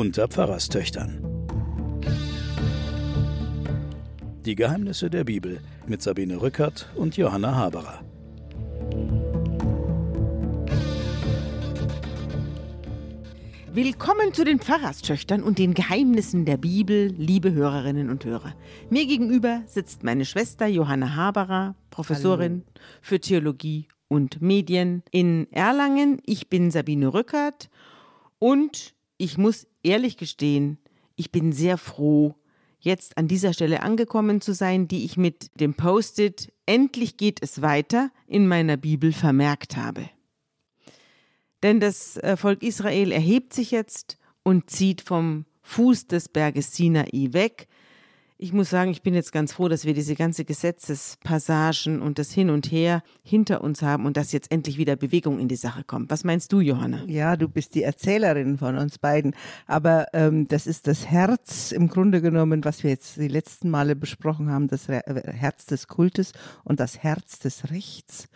unter Pfarrerstöchtern. Die Geheimnisse der Bibel mit Sabine Rückert und Johanna Haberer. Willkommen zu den Pfarrerstöchtern und den Geheimnissen der Bibel, liebe Hörerinnen und Hörer. Mir gegenüber sitzt meine Schwester Johanna Haberer, Professorin Hallo. für Theologie und Medien in Erlangen. Ich bin Sabine Rückert und ich muss ehrlich gestehen, ich bin sehr froh, jetzt an dieser Stelle angekommen zu sein, die ich mit dem Post-it Endlich geht es weiter in meiner Bibel vermerkt habe. Denn das äh, Volk Israel erhebt sich jetzt und zieht vom Fuß des Berges Sinai weg. Ich muss sagen, ich bin jetzt ganz froh, dass wir diese ganze Gesetzespassagen und das Hin und Her hinter uns haben und dass jetzt endlich wieder Bewegung in die Sache kommt. Was meinst du, Johanna? Ja, du bist die Erzählerin von uns beiden. Aber ähm, das ist das Herz im Grunde genommen, was wir jetzt die letzten Male besprochen haben, das Herz des Kultes und das Herz des Rechts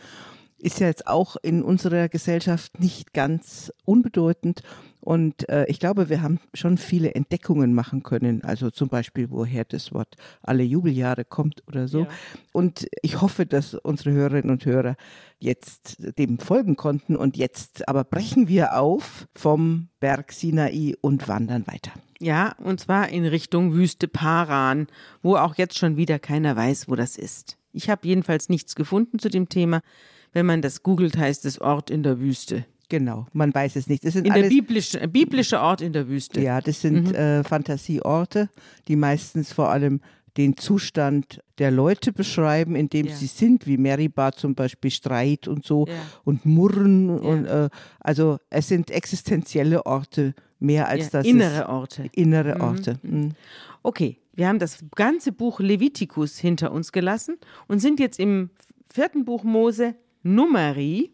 ist ja jetzt auch in unserer Gesellschaft nicht ganz unbedeutend. Und äh, ich glaube, wir haben schon viele Entdeckungen machen können. Also zum Beispiel, woher das Wort alle Jubeljahre kommt oder so. Ja. Und ich hoffe, dass unsere Hörerinnen und Hörer jetzt dem folgen konnten. Und jetzt aber brechen wir auf vom Berg Sinai und wandern weiter. Ja, und zwar in Richtung Wüste Paran, wo auch jetzt schon wieder keiner weiß, wo das ist. Ich habe jedenfalls nichts gefunden zu dem Thema. Wenn man das googelt, heißt es Ort in der Wüste. Genau, man weiß es nicht. Das sind in der biblische, äh, biblische Ort in der Wüste. Ja, das sind mhm. äh, Fantasieorte, die meistens vor allem den Zustand der Leute beschreiben, in dem ja. sie sind, wie Meribah zum Beispiel Streit und so ja. und Murren ja. und äh, also es sind existenzielle Orte mehr als das innere Orte. Innere mhm. Orte. Mhm. Okay, wir haben das ganze Buch Levitikus hinter uns gelassen und sind jetzt im vierten Buch Mose Numeri.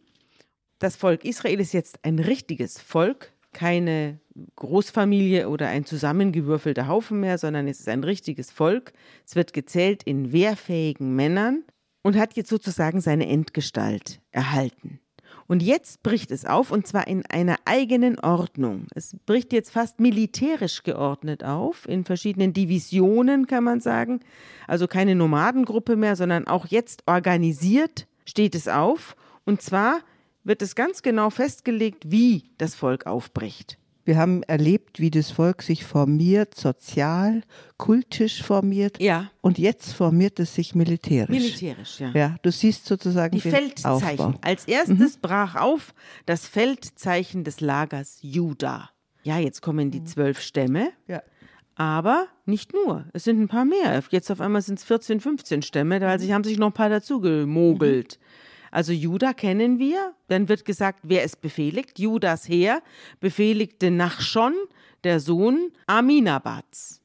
Das Volk Israel ist jetzt ein richtiges Volk, keine Großfamilie oder ein zusammengewürfelter Haufen mehr, sondern es ist ein richtiges Volk. Es wird gezählt in wehrfähigen Männern und hat jetzt sozusagen seine Endgestalt erhalten. Und jetzt bricht es auf und zwar in einer eigenen Ordnung. Es bricht jetzt fast militärisch geordnet auf, in verschiedenen Divisionen kann man sagen. Also keine Nomadengruppe mehr, sondern auch jetzt organisiert steht es auf. Und zwar wird es ganz genau festgelegt, wie das Volk aufbricht. Wir haben erlebt, wie das Volk sich formiert, sozial, kultisch formiert. Ja. Und jetzt formiert es sich militärisch. Militärisch, ja. Ja, du siehst sozusagen die Feldzeichen. Aufbau. Als erstes mhm. brach auf das Feldzeichen des Lagers Juda. Ja, jetzt kommen die zwölf Stämme. Ja. Aber nicht nur. Es sind ein paar mehr. Jetzt auf einmal sind es 14, 15 Stämme. Da mhm. haben sich noch ein paar dazu gemogelt. Mhm. Also Juda kennen wir. Dann wird gesagt, wer es befehligt. Judas Heer befehligte Nachschon, der Sohn Aminabats.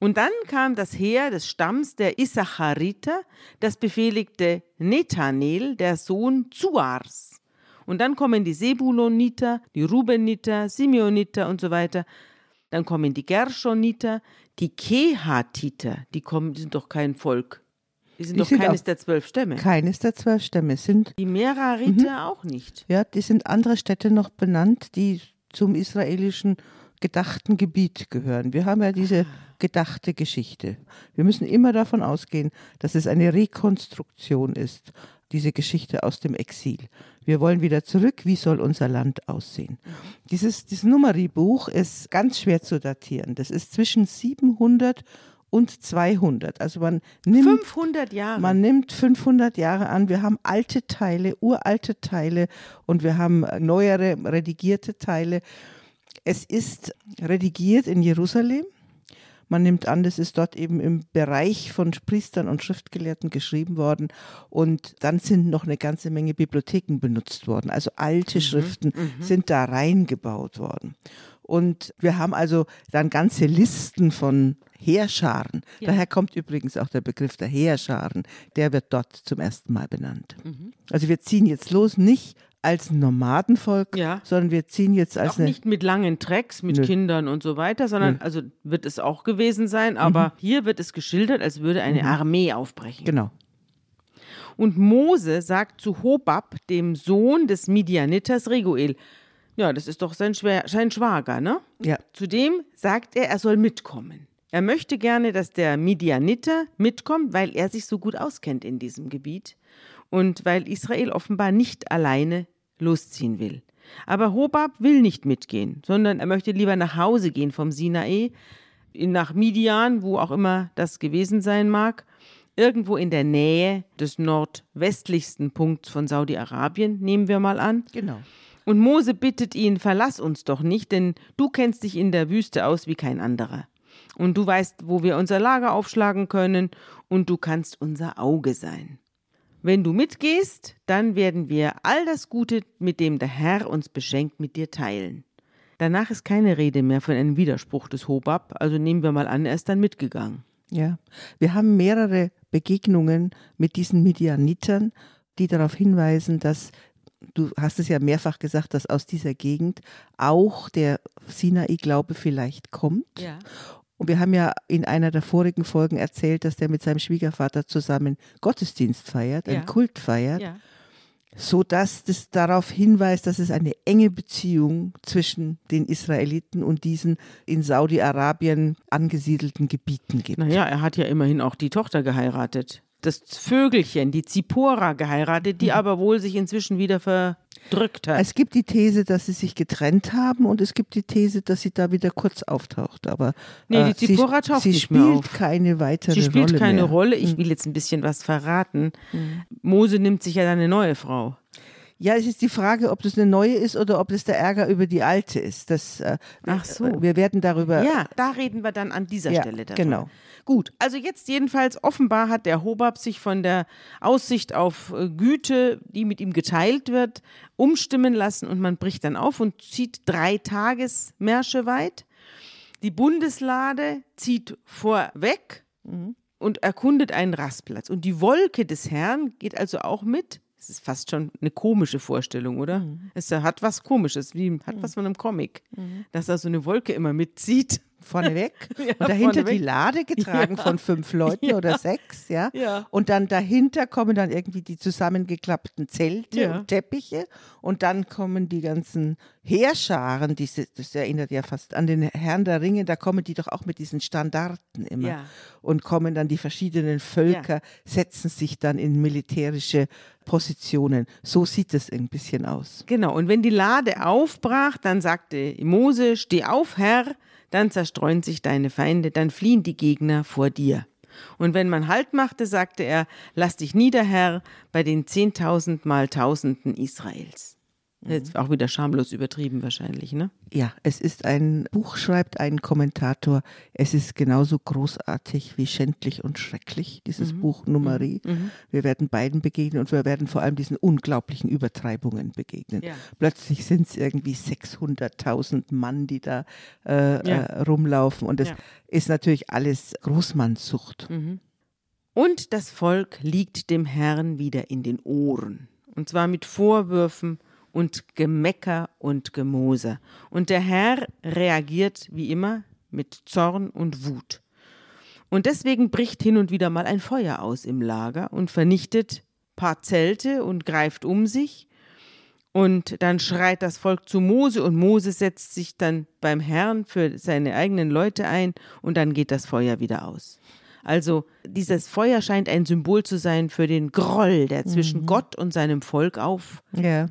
Und dann kam das Heer des Stamms der Issachariter, das befehligte Nethanel, der Sohn Zuars. Und dann kommen die Sebuloniter, die Rubeniter, Simeoniter und so weiter. Dann kommen die Gershoniter, die Kehatiter, die kommen, die sind doch kein Volk. Die sind die doch sind keines der zwölf Stämme. Keines der zwölf Stämme sind. Die Merariter mhm. auch nicht. Ja, die sind andere Städte noch benannt, die zum israelischen gedachten Gebiet gehören. Wir haben ja diese ah. gedachte Geschichte. Wir müssen immer davon ausgehen, dass es eine Rekonstruktion ist, diese Geschichte aus dem Exil. Wir wollen wieder zurück. Wie soll unser Land aussehen? Dieses, dieses Numeri-Buch ist ganz schwer zu datieren. Das ist zwischen 700 und 200. Also man nimmt 500 Jahre. Man nimmt 500 Jahre an. Wir haben alte Teile, uralte Teile und wir haben neuere redigierte Teile. Es ist redigiert in Jerusalem. Man nimmt an, das ist dort eben im Bereich von Priestern und Schriftgelehrten geschrieben worden. Und dann sind noch eine ganze Menge Bibliotheken benutzt worden. Also alte mhm, Schriften mhm. sind da reingebaut worden. Und wir haben also dann ganze Listen von Heerscharen. Ja. Daher kommt übrigens auch der Begriff der Heerscharen. Der wird dort zum ersten Mal benannt. Mhm. Also wir ziehen jetzt los, nicht als Nomadenvolk, ja. sondern wir ziehen jetzt als auch nicht mit langen Tracks mit Nö. Kindern und so weiter, sondern Nö. also wird es auch gewesen sein, aber mhm. hier wird es geschildert, als würde eine mhm. Armee aufbrechen. Genau. Und Mose sagt zu Hobab, dem Sohn des Midianiters Reguel, Ja, das ist doch sein, Schwer sein Schwager, ne? Ja. Zudem sagt er, er soll mitkommen. Er möchte gerne, dass der Midianiter mitkommt, weil er sich so gut auskennt in diesem Gebiet und weil Israel offenbar nicht alleine losziehen will. Aber Hobab will nicht mitgehen, sondern er möchte lieber nach Hause gehen vom Sinai, nach Midian, wo auch immer das gewesen sein mag, irgendwo in der Nähe des nordwestlichsten Punkts von Saudi-Arabien, nehmen wir mal an. Genau. Und Mose bittet ihn, verlass uns doch nicht, denn du kennst dich in der Wüste aus wie kein anderer. Und du weißt, wo wir unser Lager aufschlagen können, und du kannst unser Auge sein. Wenn du mitgehst, dann werden wir all das Gute, mit dem der Herr uns beschenkt, mit dir teilen. Danach ist keine Rede mehr von einem Widerspruch des Hobab, also nehmen wir mal an, er ist dann mitgegangen. Ja, wir haben mehrere Begegnungen mit diesen Midianitern, die darauf hinweisen, dass du hast es ja mehrfach gesagt, dass aus dieser Gegend auch der Sinai-Glaube vielleicht kommt. Ja. Und wir haben ja in einer der vorigen Folgen erzählt, dass der mit seinem Schwiegervater zusammen Gottesdienst feiert, einen Ja. Kult feiert, Ja. so dass das darauf hinweist, dass es eine enge Beziehung zwischen den Israeliten und diesen in Saudi-Arabien angesiedelten Gebieten gibt. Naja, er hat ja immerhin auch die Tochter geheiratet. Das Vögelchen, die Zipora geheiratet, die aber wohl sich inzwischen wieder verdrückt hat. Es gibt die These, dass sie sich getrennt haben und es gibt die These, dass sie da wieder kurz auftaucht. Aber äh, Nee, die Zipporah sie, taucht sie nicht spielt mehr auf. keine weitere Sie spielt Rolle keine mehr. Rolle. Ich will jetzt ein bisschen was verraten. Mose nimmt sich ja dann eine neue Frau. Ja, es ist die Frage, ob das eine neue ist oder ob das der Ärger über die alte ist. Das, äh, Ach so. Wir werden darüber. Ja, da reden wir dann an dieser Ja, Stelle davon. genau. Gut, also jetzt jedenfalls offenbar hat der Hobab sich von der Aussicht auf äh, Güte, die mit ihm geteilt wird, umstimmen lassen und man bricht dann auf und zieht drei Tagesmärsche weit. Die Bundeslade zieht vorweg und erkundet einen Rastplatz. Und die Wolke des Herrn geht also auch mit. Es ist fast schon eine komische Vorstellung, oder? Es hat was Komisches, wie hat was von einem Comic, dass da so eine Wolke immer mitzieht. Vorneweg Ja, und dahinter vorneweg. die Lade getragen Ja. von fünf Leuten Ja. oder sechs, ja? Ja. Und dann dahinter kommen dann irgendwie die zusammengeklappten Zelte und Teppiche und dann kommen die ganzen Heerscharen, diese, das erinnert ja fast an den Herrn der Ringe, da kommen die doch auch mit diesen Standarten immer und kommen dann die verschiedenen Völker, setzen sich dann in militärische Positionen. So sieht es ein bisschen aus. Genau, und wenn die Lade aufbrach, dann sagte Mose, steh auf, Herr, dann zerstreuen sich deine Feinde, dann fliehen die Gegner vor dir. Und wenn man Halt machte, sagte er, lass dich nieder, Herr, bei den zehntausend mal Tausenden Israels. Jetzt auch wieder schamlos übertrieben wahrscheinlich, ne? Ja, es ist ein Buch, schreibt ein Kommentator. Es ist genauso großartig wie schändlich und schrecklich, dieses Buch Nummerie. Wir werden beiden begegnen und wir werden vor allem diesen unglaublichen Übertreibungen begegnen. Ja. Plötzlich sind es irgendwie 600.000 Mann, die da äh, Ja. äh, rumlaufen und das Ja. ist natürlich alles Großmannssucht. Und das Volk liegt dem Herrn wieder in den Ohren. Und zwar mit Vorwürfen und Gemecker und Gemoser. Und der Herr reagiert wie immer mit Zorn und Wut. Und deswegen bricht hin und wieder mal ein Feuer aus im Lager und vernichtet paar Zelte und greift um sich. Und dann schreit das Volk zu Mose und Mose setzt sich dann beim Herrn für seine eigenen Leute ein und dann geht das Feuer wieder aus. Also dieses Feuer scheint ein Symbol zu sein für den Groll, der zwischen Gott und seinem Volk aufbricht. Ja.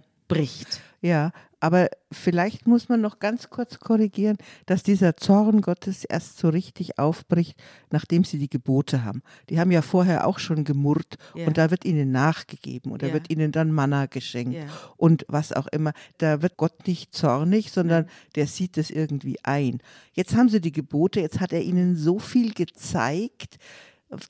Ja, aber vielleicht muss man noch ganz kurz korrigieren, dass dieser Zorn Gottes erst so richtig aufbricht, nachdem sie die Gebote haben. Die haben ja vorher auch schon gemurrt Ja. und da wird ihnen nachgegeben und da Ja. wird ihnen dann Manna geschenkt Ja. und was auch immer. Da wird Gott nicht zornig, sondern der sieht es irgendwie ein. Jetzt haben sie die Gebote, jetzt hat er ihnen so viel gezeigt,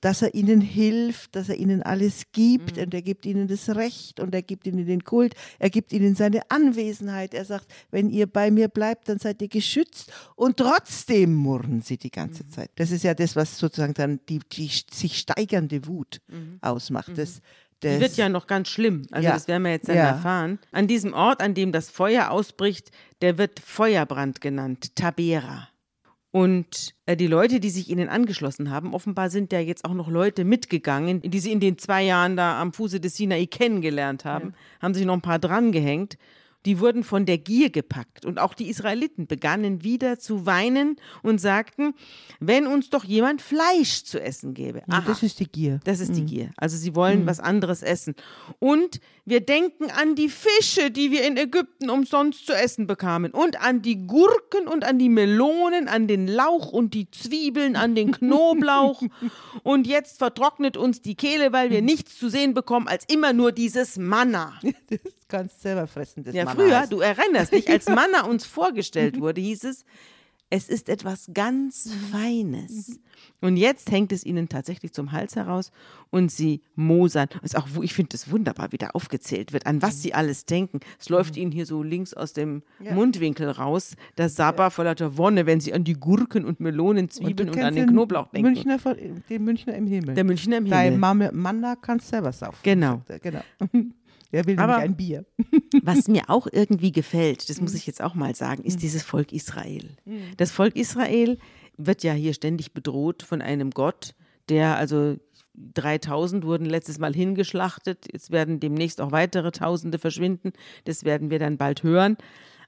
dass er ihnen hilft, dass er ihnen alles gibt und er gibt ihnen das Recht und er gibt ihnen den Kult, er gibt ihnen seine Anwesenheit. Er sagt, wenn ihr bei mir bleibt, dann seid ihr geschützt und trotzdem murren sie die ganze Zeit. Das ist ja das, was sozusagen dann die, die sich steigernde Wut ausmacht. Das, das, Die wird ja noch ganz schlimm. Also Ja. das werden wir jetzt dann Ja. erfahren. An diesem Ort, an dem das Feuer ausbricht, der wird Feuerbrand genannt, Tabera. Und äh, die Leute, die sich ihnen angeschlossen haben, offenbar sind ja jetzt auch noch Leute mitgegangen, die sie in den zwei Jahren da am Fuße des Sinai kennengelernt haben, haben sich noch ein paar drangehängt. Die wurden von der Gier gepackt und auch die Israeliten begannen wieder zu weinen und sagten, wenn uns doch jemand Fleisch zu essen gäbe. Aha, das ist die Gier. das ist die Gier. Also sie wollen was anderes essen. Und wir denken an die Fische, die wir in Ägypten umsonst zu essen bekamen. Und an die Gurken und an die Melonen, an den Lauch und die Zwiebeln, an den Knoblauch. und jetzt vertrocknet uns die Kehle, weil wir nichts zu sehen bekommen, als immer nur dieses Manna. Das kannst selber fressen. Das Ja, Manna früher, heißt. du erinnerst dich, als Manna uns vorgestellt wurde, hieß es, es ist etwas ganz Feines. Und jetzt hängt es ihnen tatsächlich zum Hals heraus und sie mosern. Ist auch, ich finde es wunderbar, wie da aufgezählt wird, an was sie alles denken. Es läuft ihnen hier so links aus dem Mundwinkel raus, das Sabber voller der Wonne, wenn sie an die Gurken und Melonen, Und Zwiebeln und, kennst an den Knoblauch denken. Münchner von, den Münchner im Himmel. Der Münchner im Dein Himmel. Mame, Manna kannst selber saufen. Genau. Genau. Er will Aber- nämlich ein Bier. Was mir auch irgendwie gefällt, das muss ich jetzt auch mal sagen, ist dieses Volk Israel. Das Volk Israel wird ja hier ständig bedroht von einem Gott, der also 3000 wurden letztes Mal hingeschlachtet, jetzt werden demnächst auch weitere Tausende verschwinden, das werden wir dann bald hören.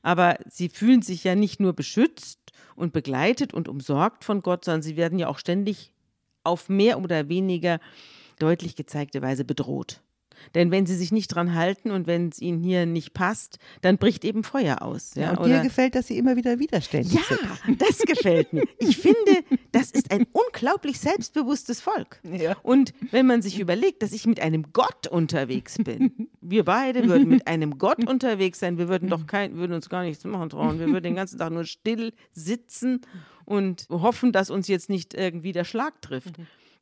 Aber sie fühlen sich ja nicht nur beschützt und begleitet und umsorgt von Gott, sondern sie werden ja auch ständig auf mehr oder weniger deutlich gezeigte Weise bedroht. Denn wenn sie sich nicht dran halten und wenn es ihnen hier nicht passt, dann bricht eben Feuer aus. Ja, und dir gefällt, dass sie immer wieder widerständig ja sind. das gefällt mir. Ich finde, das ist ein unglaublich selbstbewusstes Volk. Ja. Und wenn man sich überlegt, dass ich mit einem Gott unterwegs bin, wir beide würden mit einem Gott unterwegs sein, wir würden doch kein, würden uns gar nichts machen trauen. Wir würden den ganzen Tag nur still sitzen und hoffen, dass uns jetzt nicht irgendwie der Schlag trifft.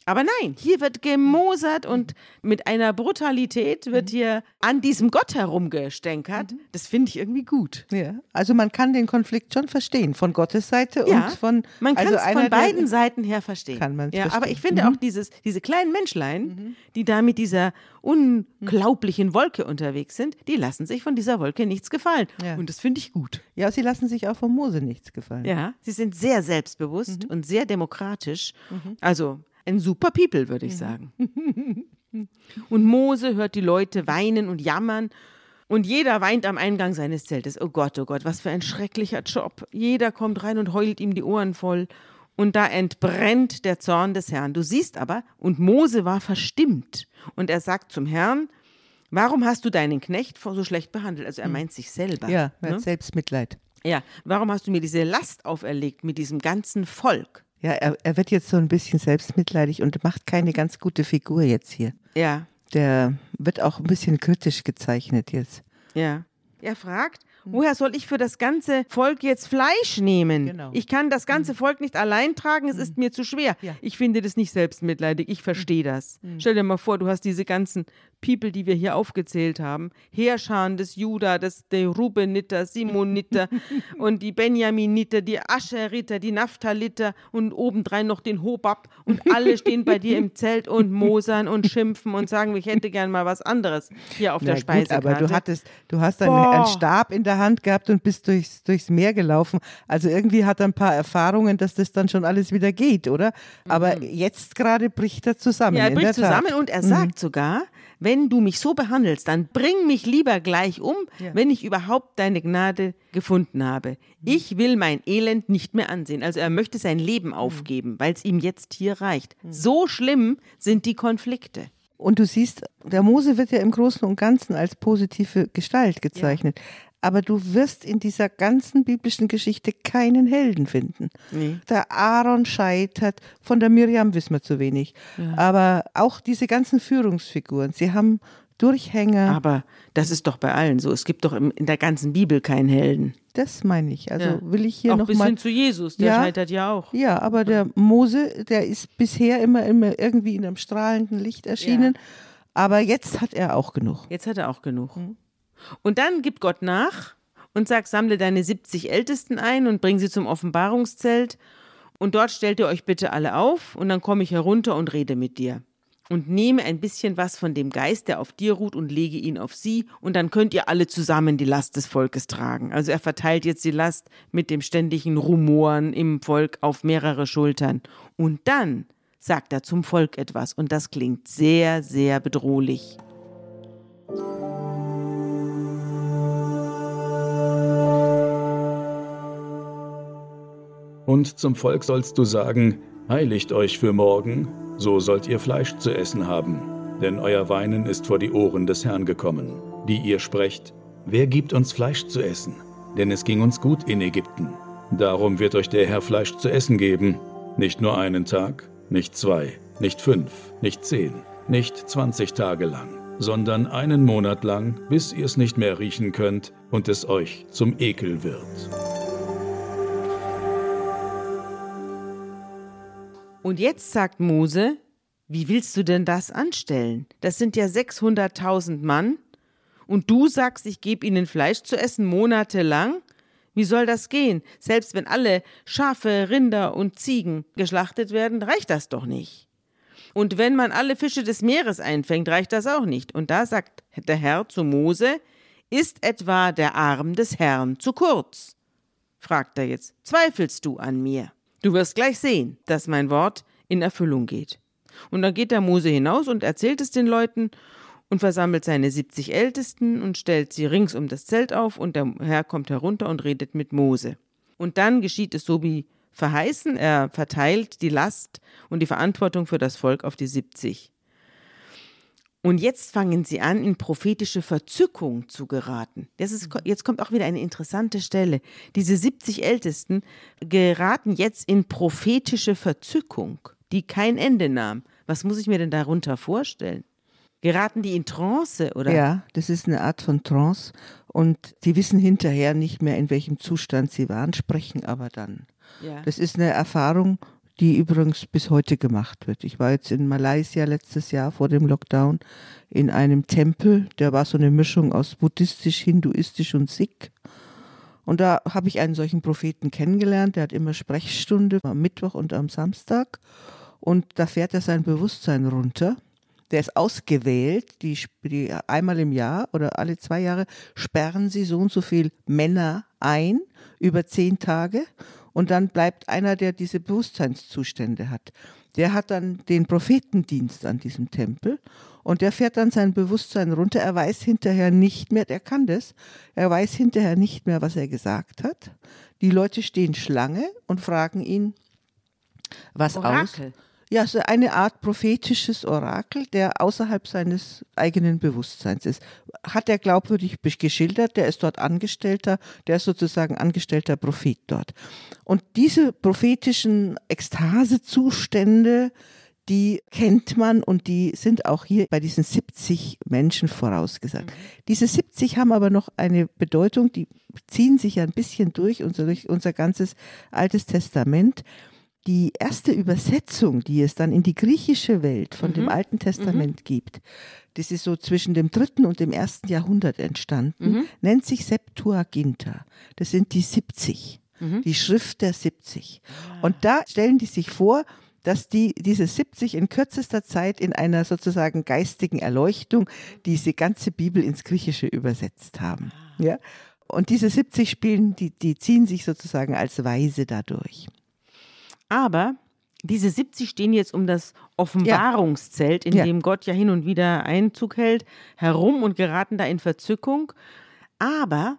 Aber nein, hier wird gemosert und mit einer Brutalität wird hier an diesem Gott herumgestänkert. Das finde ich irgendwie gut. Ja. Also man kann den Konflikt schon verstehen, von Gottes Seite Ja, und von man kann also es von beiden Seiten her verstehen. Kann man's ja, Aber verstehen. Mhm. ich finde auch dieses, diese kleinen Menschlein, die da mit dieser unglaublichen Wolke unterwegs sind, die lassen sich von dieser Wolke nichts gefallen. Ja. Und das finde ich gut. Ja, sie lassen sich auch von Mose nichts gefallen. Ja, sie sind sehr selbstbewusst Mhm. und sehr demokratisch. Also ein super People, würde Mhm. ich sagen. Und Mose hört die Leute weinen und jammern. Und jeder weint am Eingang seines Zeltes. Oh Gott, oh Gott, was für ein schrecklicher Job. Jeder kommt rein und heult ihm die Ohren voll. Und da entbrennt der Zorn des Herrn. Du siehst aber, und Mose war verstimmt. Und er sagt zum Herrn, warum hast du deinen Knecht so schlecht behandelt? Also er meint sich selber. Mhm. Ja, er ne? hat Selbstmitleid. Ja, warum hast du mir diese Last auferlegt mit diesem ganzen Volk? Ja, er, er wird jetzt so ein bisschen selbstmitleidig und macht keine ganz gute Figur jetzt hier. Ja, Der wird auch ein bisschen kritisch gezeichnet jetzt. ja. Er fragt, woher soll ich für das ganze Volk jetzt Fleisch nehmen? Genau. Ich kann das ganze Volk nicht allein tragen, es ist mir zu schwer. Ja. Ich finde das nicht selbstmitleidig, ich verstehe das. Stell dir mal vor, du hast diese ganzen People, die wir hier aufgezählt haben, Heerscharen des Juda, des, der Rubeniter, Simoniter und die Benjaminiter, die Ascheriter, die Naphthaliter und obendrein noch den Hobab und alle stehen bei dir im Zelt und mosern und schimpfen und sagen, ich hätte gern mal was anderes hier auf der Na gut, Speisekarte. aber du hattest, du hast einen, einen Stab in der Hand gehabt und bist durchs, durchs Meer gelaufen. Also irgendwie hat er ein paar Erfahrungen, dass das dann schon alles wieder geht, oder? Aber jetzt gerade bricht er zusammen. Mhm. Ja, er bricht der. Mhm. zusammen und er sagt sogar, wenn du mich so behandelst, dann bring mich lieber gleich um, wenn ich überhaupt deine Gnade gefunden habe. Ich will mein Elend nicht mehr ansehen. Also er möchte sein Leben Mhm. aufgeben, weil es ihm jetzt hier reicht. So schlimm sind die Konflikte. Und du siehst, der Mose wird ja im Großen und Ganzen als positive Gestalt gezeichnet. Aber du wirst in dieser ganzen biblischen Geschichte keinen Helden finden. Nee. Der Aaron scheitert, von der Miriam wissen wir zu wenig. Aber auch diese ganzen Führungsfiguren, sie haben Durchhänger. Aber das ist doch bei allen so. Es gibt doch im, in der ganzen Bibel keinen Helden. Das meine ich. Also Ja. will ich hier auch noch bis mal. hin zu Jesus, der Ja. scheitert ja auch. Ja, aber der Mose, der ist bisher immer, immer irgendwie in einem strahlenden Licht erschienen. Aber jetzt hat er auch genug. Jetzt hat er auch genug. Und dann gibt Gott nach und sagt, sammle deine 70 Ältesten ein und bring sie zum Offenbarungszelt. Und dort stellt ihr euch bitte alle auf und dann komme ich herunter und rede mit dir. Und nehme ein bisschen was von dem Geist, der auf dir ruht, und lege ihn auf sie. Und dann könnt ihr alle zusammen die Last des Volkes tragen. Also er verteilt jetzt die Last mit dem ständigen Rumoren im Volk auf mehrere Schultern. Und dann sagt er zum Volk etwas. Und das klingt sehr, sehr bedrohlich. Und zum Volk sollst du sagen, heiligt euch für morgen, so sollt ihr Fleisch zu essen haben, denn euer Weinen ist vor die Ohren des Herrn gekommen, die ihr sprecht, wer gibt uns Fleisch zu essen? Denn es ging uns gut in Ägypten. Darum wird euch der Herr Fleisch zu essen geben, nicht nur einen Tag, nicht zwei, nicht fünf, nicht zehn, nicht zwanzig Tage lang, sondern einen Monat lang, bis ihr es nicht mehr riechen könnt und es euch zum Ekel wird. Und jetzt sagt Mose, wie willst du denn das anstellen? Das sind ja 600.000 Mann. Und du sagst, ich gebe ihnen Fleisch zu essen monatelang? Wie soll das gehen? Selbst wenn alle Schafe, Rinder und Ziegen geschlachtet werden, reicht das doch nicht. Und wenn man alle Fische des Meeres einfängt, reicht das auch nicht. Und da sagt der Herr zu Mose, ist etwa der Arm des Herrn zu kurz? fragt er jetzt, zweifelst du an mir? Du wirst gleich sehen, dass mein Wort in Erfüllung geht. Und dann geht der Mose hinaus und erzählt es den Leuten und versammelt seine 70 Ältesten und stellt sie rings um das Zelt auf und der Herr kommt herunter und redet mit Mose. Und dann geschieht es so wie verheißen, er verteilt die Last und die Verantwortung für das Volk auf die 70. Und jetzt fangen sie an, in prophetische Verzückung zu geraten. Das ist, jetzt kommt auch wieder eine interessante Stelle. Diese 70 Ältesten geraten jetzt in prophetische Verzückung, die kein Ende nahm. Was muss ich mir denn darunter vorstellen? Geraten die in Trance oder? Ja, das ist eine Art von Trance und die wissen hinterher nicht mehr, in welchem Zustand sie waren, sprechen aber dann. Ja. Das ist eine Erfahrung, die übrigens bis heute gemacht wird. Ich war jetzt in Malaysia letztes Jahr vor dem Lockdown in einem Tempel, der war so eine Mischung aus buddhistisch, hinduistisch und Sikh. Und da habe ich einen solchen Propheten kennengelernt, der hat immer Sprechstunde am Mittwoch und am Samstag und da fährt er sein Bewusstsein runter. Der ist ausgewählt, die, die einmal im Jahr oder alle zwei Jahre sperren sie so und so viel Männer ein über zehn Tage und dann bleibt einer, der diese Bewusstseinszustände hat. Der hat dann den Prophetendienst an diesem Tempel und der fährt dann sein Bewusstsein runter. Er weiß hinterher nicht mehr, der kann das, er weiß hinterher nicht mehr, was er gesagt hat. Die Leute stehen Schlange und fragen ihn was Orakel. aus. Ja, so eine Art prophetisches Orakel, der außerhalb seines eigenen Bewusstseins ist. Hat er glaubwürdig geschildert, der ist dort Angestellter, der ist sozusagen angestellter Prophet dort. Und diese prophetischen Ekstasezustände, die kennt man und die sind auch hier bei diesen 70 Menschen vorausgesagt. Mhm. Diese 70 haben aber noch eine Bedeutung, die ziehen sich ein bisschen durch unser, durch unser ganzes Altes Testament die erste Übersetzung, die es dann in die griechische Welt von mhm. dem Alten Testament mhm. gibt, das ist so zwischen dem dritten und dem ersten Jahrhundert entstanden, mhm. nennt sich Septuaginta. Das sind die 70, mhm. die Schrift der 70. Ah. Und da stellen die sich vor, dass die diese 70 in kürzester Zeit in einer sozusagen geistigen Erleuchtung diese ganze Bibel ins Griechische übersetzt haben. Ah. Ja? Und diese 70 spielen, die, die ziehen sich sozusagen als Weise dadurch. Aber diese 70 stehen jetzt um das Offenbarungszelt, in ja. dem Gott ja hin und wieder Einzug hält, herum und geraten da in Verzückung. Aber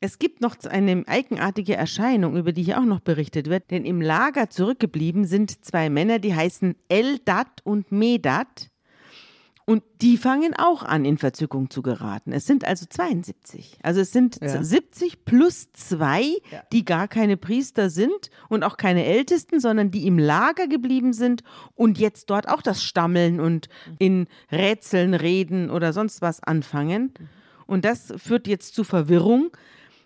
es gibt noch eine eigenartige Erscheinung, über die hier auch noch berichtet wird, denn im Lager zurückgeblieben sind zwei Männer, die heißen Eldat und Medat. Und die fangen auch an, in Verzückung zu geraten. Es sind also 72. Also es sind ja. 70 plus zwei, ja. die gar keine Priester sind und auch keine Ältesten, sondern die im Lager geblieben sind und jetzt dort auch das Stammeln und in Rätseln, Reden oder sonst was anfangen. Und das führt jetzt zu Verwirrung,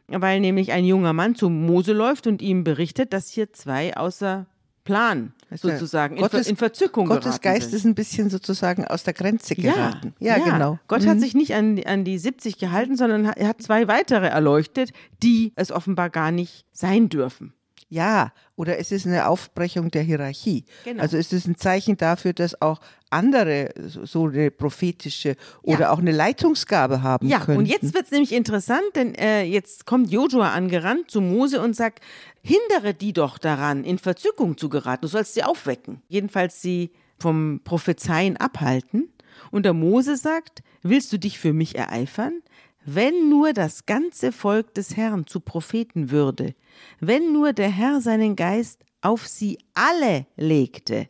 weil nämlich ein junger Mann zu Mose läuft und ihm berichtet, dass hier zwei außer Plan sozusagen Gottes, in, Verzückung Gottes Geist sind. ist ein bisschen sozusagen aus der Grenze geraten. Ja, ja, ja. genau. Gott mhm. hat sich nicht an, an die 70 gehalten, sondern er hat zwei weitere erleuchtet, die es offenbar gar nicht sein dürfen. Ja, oder es ist eine Aufbrechung der Hierarchie. Genau. Also es ist ein Zeichen dafür, dass auch andere so eine prophetische oder ja. auch eine Leitungsgabe haben ja, können. Ja, und jetzt wird es nämlich interessant, denn äh, jetzt kommt Josua angerannt zu Mose und sagt, hindere die doch daran, in Verzückung zu geraten. Du sollst sie aufwecken. Jedenfalls sie vom Prophezeien abhalten. Und der Mose sagt, willst du dich für mich ereifern? Wenn nur das ganze Volk des Herrn zu Propheten würde, wenn nur der Herr seinen Geist auf sie alle legte.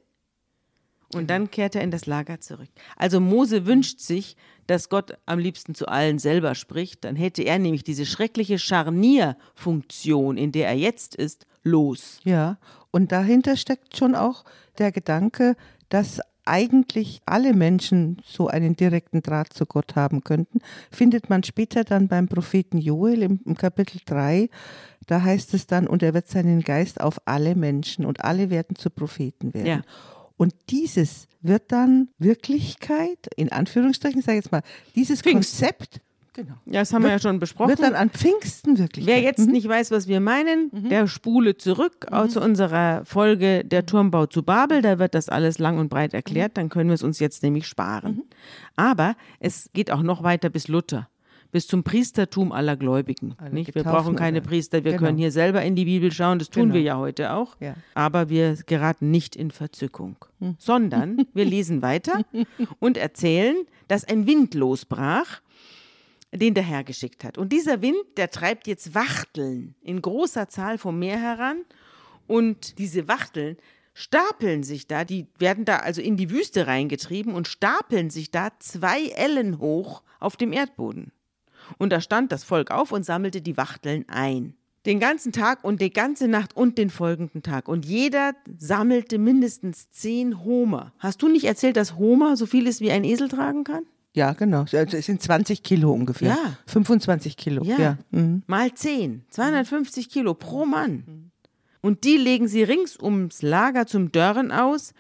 Und dann kehrt er in das Lager zurück. Also Mose wünscht sich, dass Gott am liebsten zu allen selber spricht. Dann hätte er nämlich diese schreckliche Scharnierfunktion, in der er jetzt ist, los. Ja, und dahinter steckt schon auch der Gedanke, dass eigentlich alle Menschen so einen direkten Draht zu Gott haben könnten, findet man später dann beim Propheten Joel im, im, Kapitel 3. Da heißt es dann, und er wird seinen Geist auf alle Menschen und alle werden zu Propheten werden. Ja. Und dieses wird dann Wirklichkeit, in Anführungsstrichen, sage ich jetzt mal, dieses Pfingst. Konzept Genau. Ja, das haben wird, wir ja schon besprochen. Wird dann an Pfingsten wirklich. Wer jetzt mhm. nicht weiß, was wir meinen, mhm. der spule zurück mhm. zu unserer Folge Der Turmbau zu Babel. Da wird das alles lang und breit erklärt. Dann können wir es uns jetzt nämlich sparen. Mhm. Aber es geht auch noch weiter bis Luther. Bis zum Priestertum aller Gläubigen. Nicht? Wir brauchen keine Priester, wir genau. können hier selber in die Bibel schauen, das tun genau. wir ja heute auch. Ja. Aber wir geraten nicht in Verzückung, hm. sondern wir lesen weiter und erzählen, dass ein Wind losbrach den der Herr geschickt hat. Und dieser Wind, der treibt jetzt Wachteln in großer Zahl vom Meer heran. Und diese Wachteln stapeln sich da, die werden da also in die Wüste reingetrieben und stapeln sich da zwei Ellen hoch auf dem Erdboden. Und da stand das Volk auf und sammelte die Wachteln ein. Den ganzen Tag und die ganze Nacht und den folgenden Tag. Und jeder sammelte mindestens zehn Homer. Hast du nicht erzählt, dass Homer so viel ist, wie ein Esel tragen kann? Ja, genau. Also es sind 20 Kilo ungefähr. Ja. 25 Kilo. Ja. ja. Mhm. Mal 10. 250 Kilo pro Mann. Und die legen sie rings ums Lager zum Dörren aus.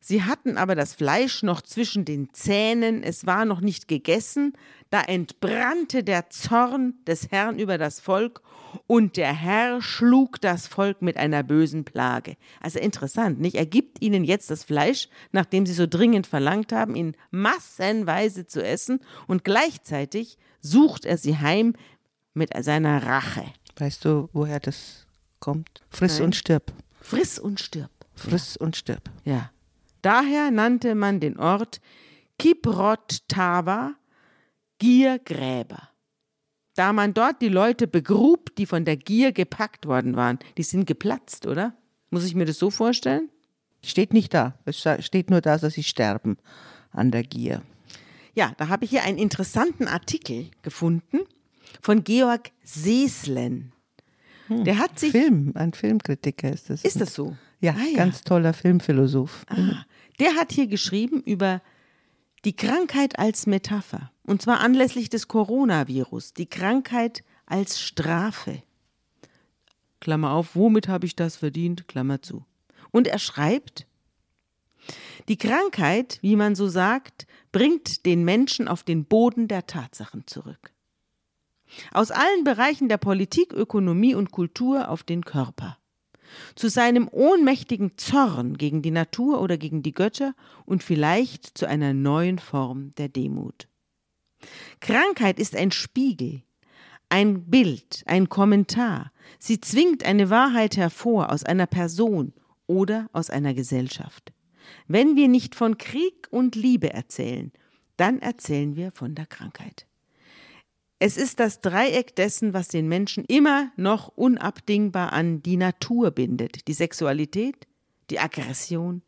Sie hatten aber das Fleisch noch zwischen den Zähnen, es war noch nicht gegessen, da entbrannte der Zorn des Herrn über das Volk und der Herr schlug das Volk mit einer bösen Plage. Also interessant, nicht? Er gibt ihnen jetzt das Fleisch, nachdem sie so dringend verlangt haben, in massenweise zu essen und gleichzeitig sucht er sie heim mit seiner Rache. Weißt du, woher das kommt? Friss Nein. und stirb. Friss und stirb. Friss ja. und stirb. Ja. Daher nannte man den Ort Kibrot Tava, Giergräber da man dort die Leute begrub, die von der Gier gepackt worden waren. Die sind geplatzt, oder? Muss ich mir das so vorstellen? Steht nicht da. Es steht nur da, dass sie sterben an der Gier. Ja, da habe ich hier einen interessanten Artikel gefunden von Georg Seeslen. Hm, der hat sich. Film, ein Filmkritiker ist das. Ist das so? Ja, ah, ja. ganz toller Filmphilosoph. Ah, der hat hier geschrieben über die Krankheit als Metapher. Und zwar anlässlich des Coronavirus. Die Krankheit als Strafe. Klammer auf, womit habe ich das verdient? Klammer zu. Und er schreibt, die Krankheit, wie man so sagt, bringt den Menschen auf den Boden der Tatsachen zurück. Aus allen Bereichen der Politik, Ökonomie und Kultur auf den Körper zu seinem ohnmächtigen Zorn gegen die Natur oder gegen die Götter und vielleicht zu einer neuen Form der Demut. Krankheit ist ein Spiegel, ein Bild, ein Kommentar. Sie zwingt eine Wahrheit hervor aus einer Person oder aus einer Gesellschaft. Wenn wir nicht von Krieg und Liebe erzählen, dann erzählen wir von der Krankheit. Es ist das Dreieck dessen, was den Menschen immer noch unabdingbar an die Natur bindet. Die Sexualität, die Aggression,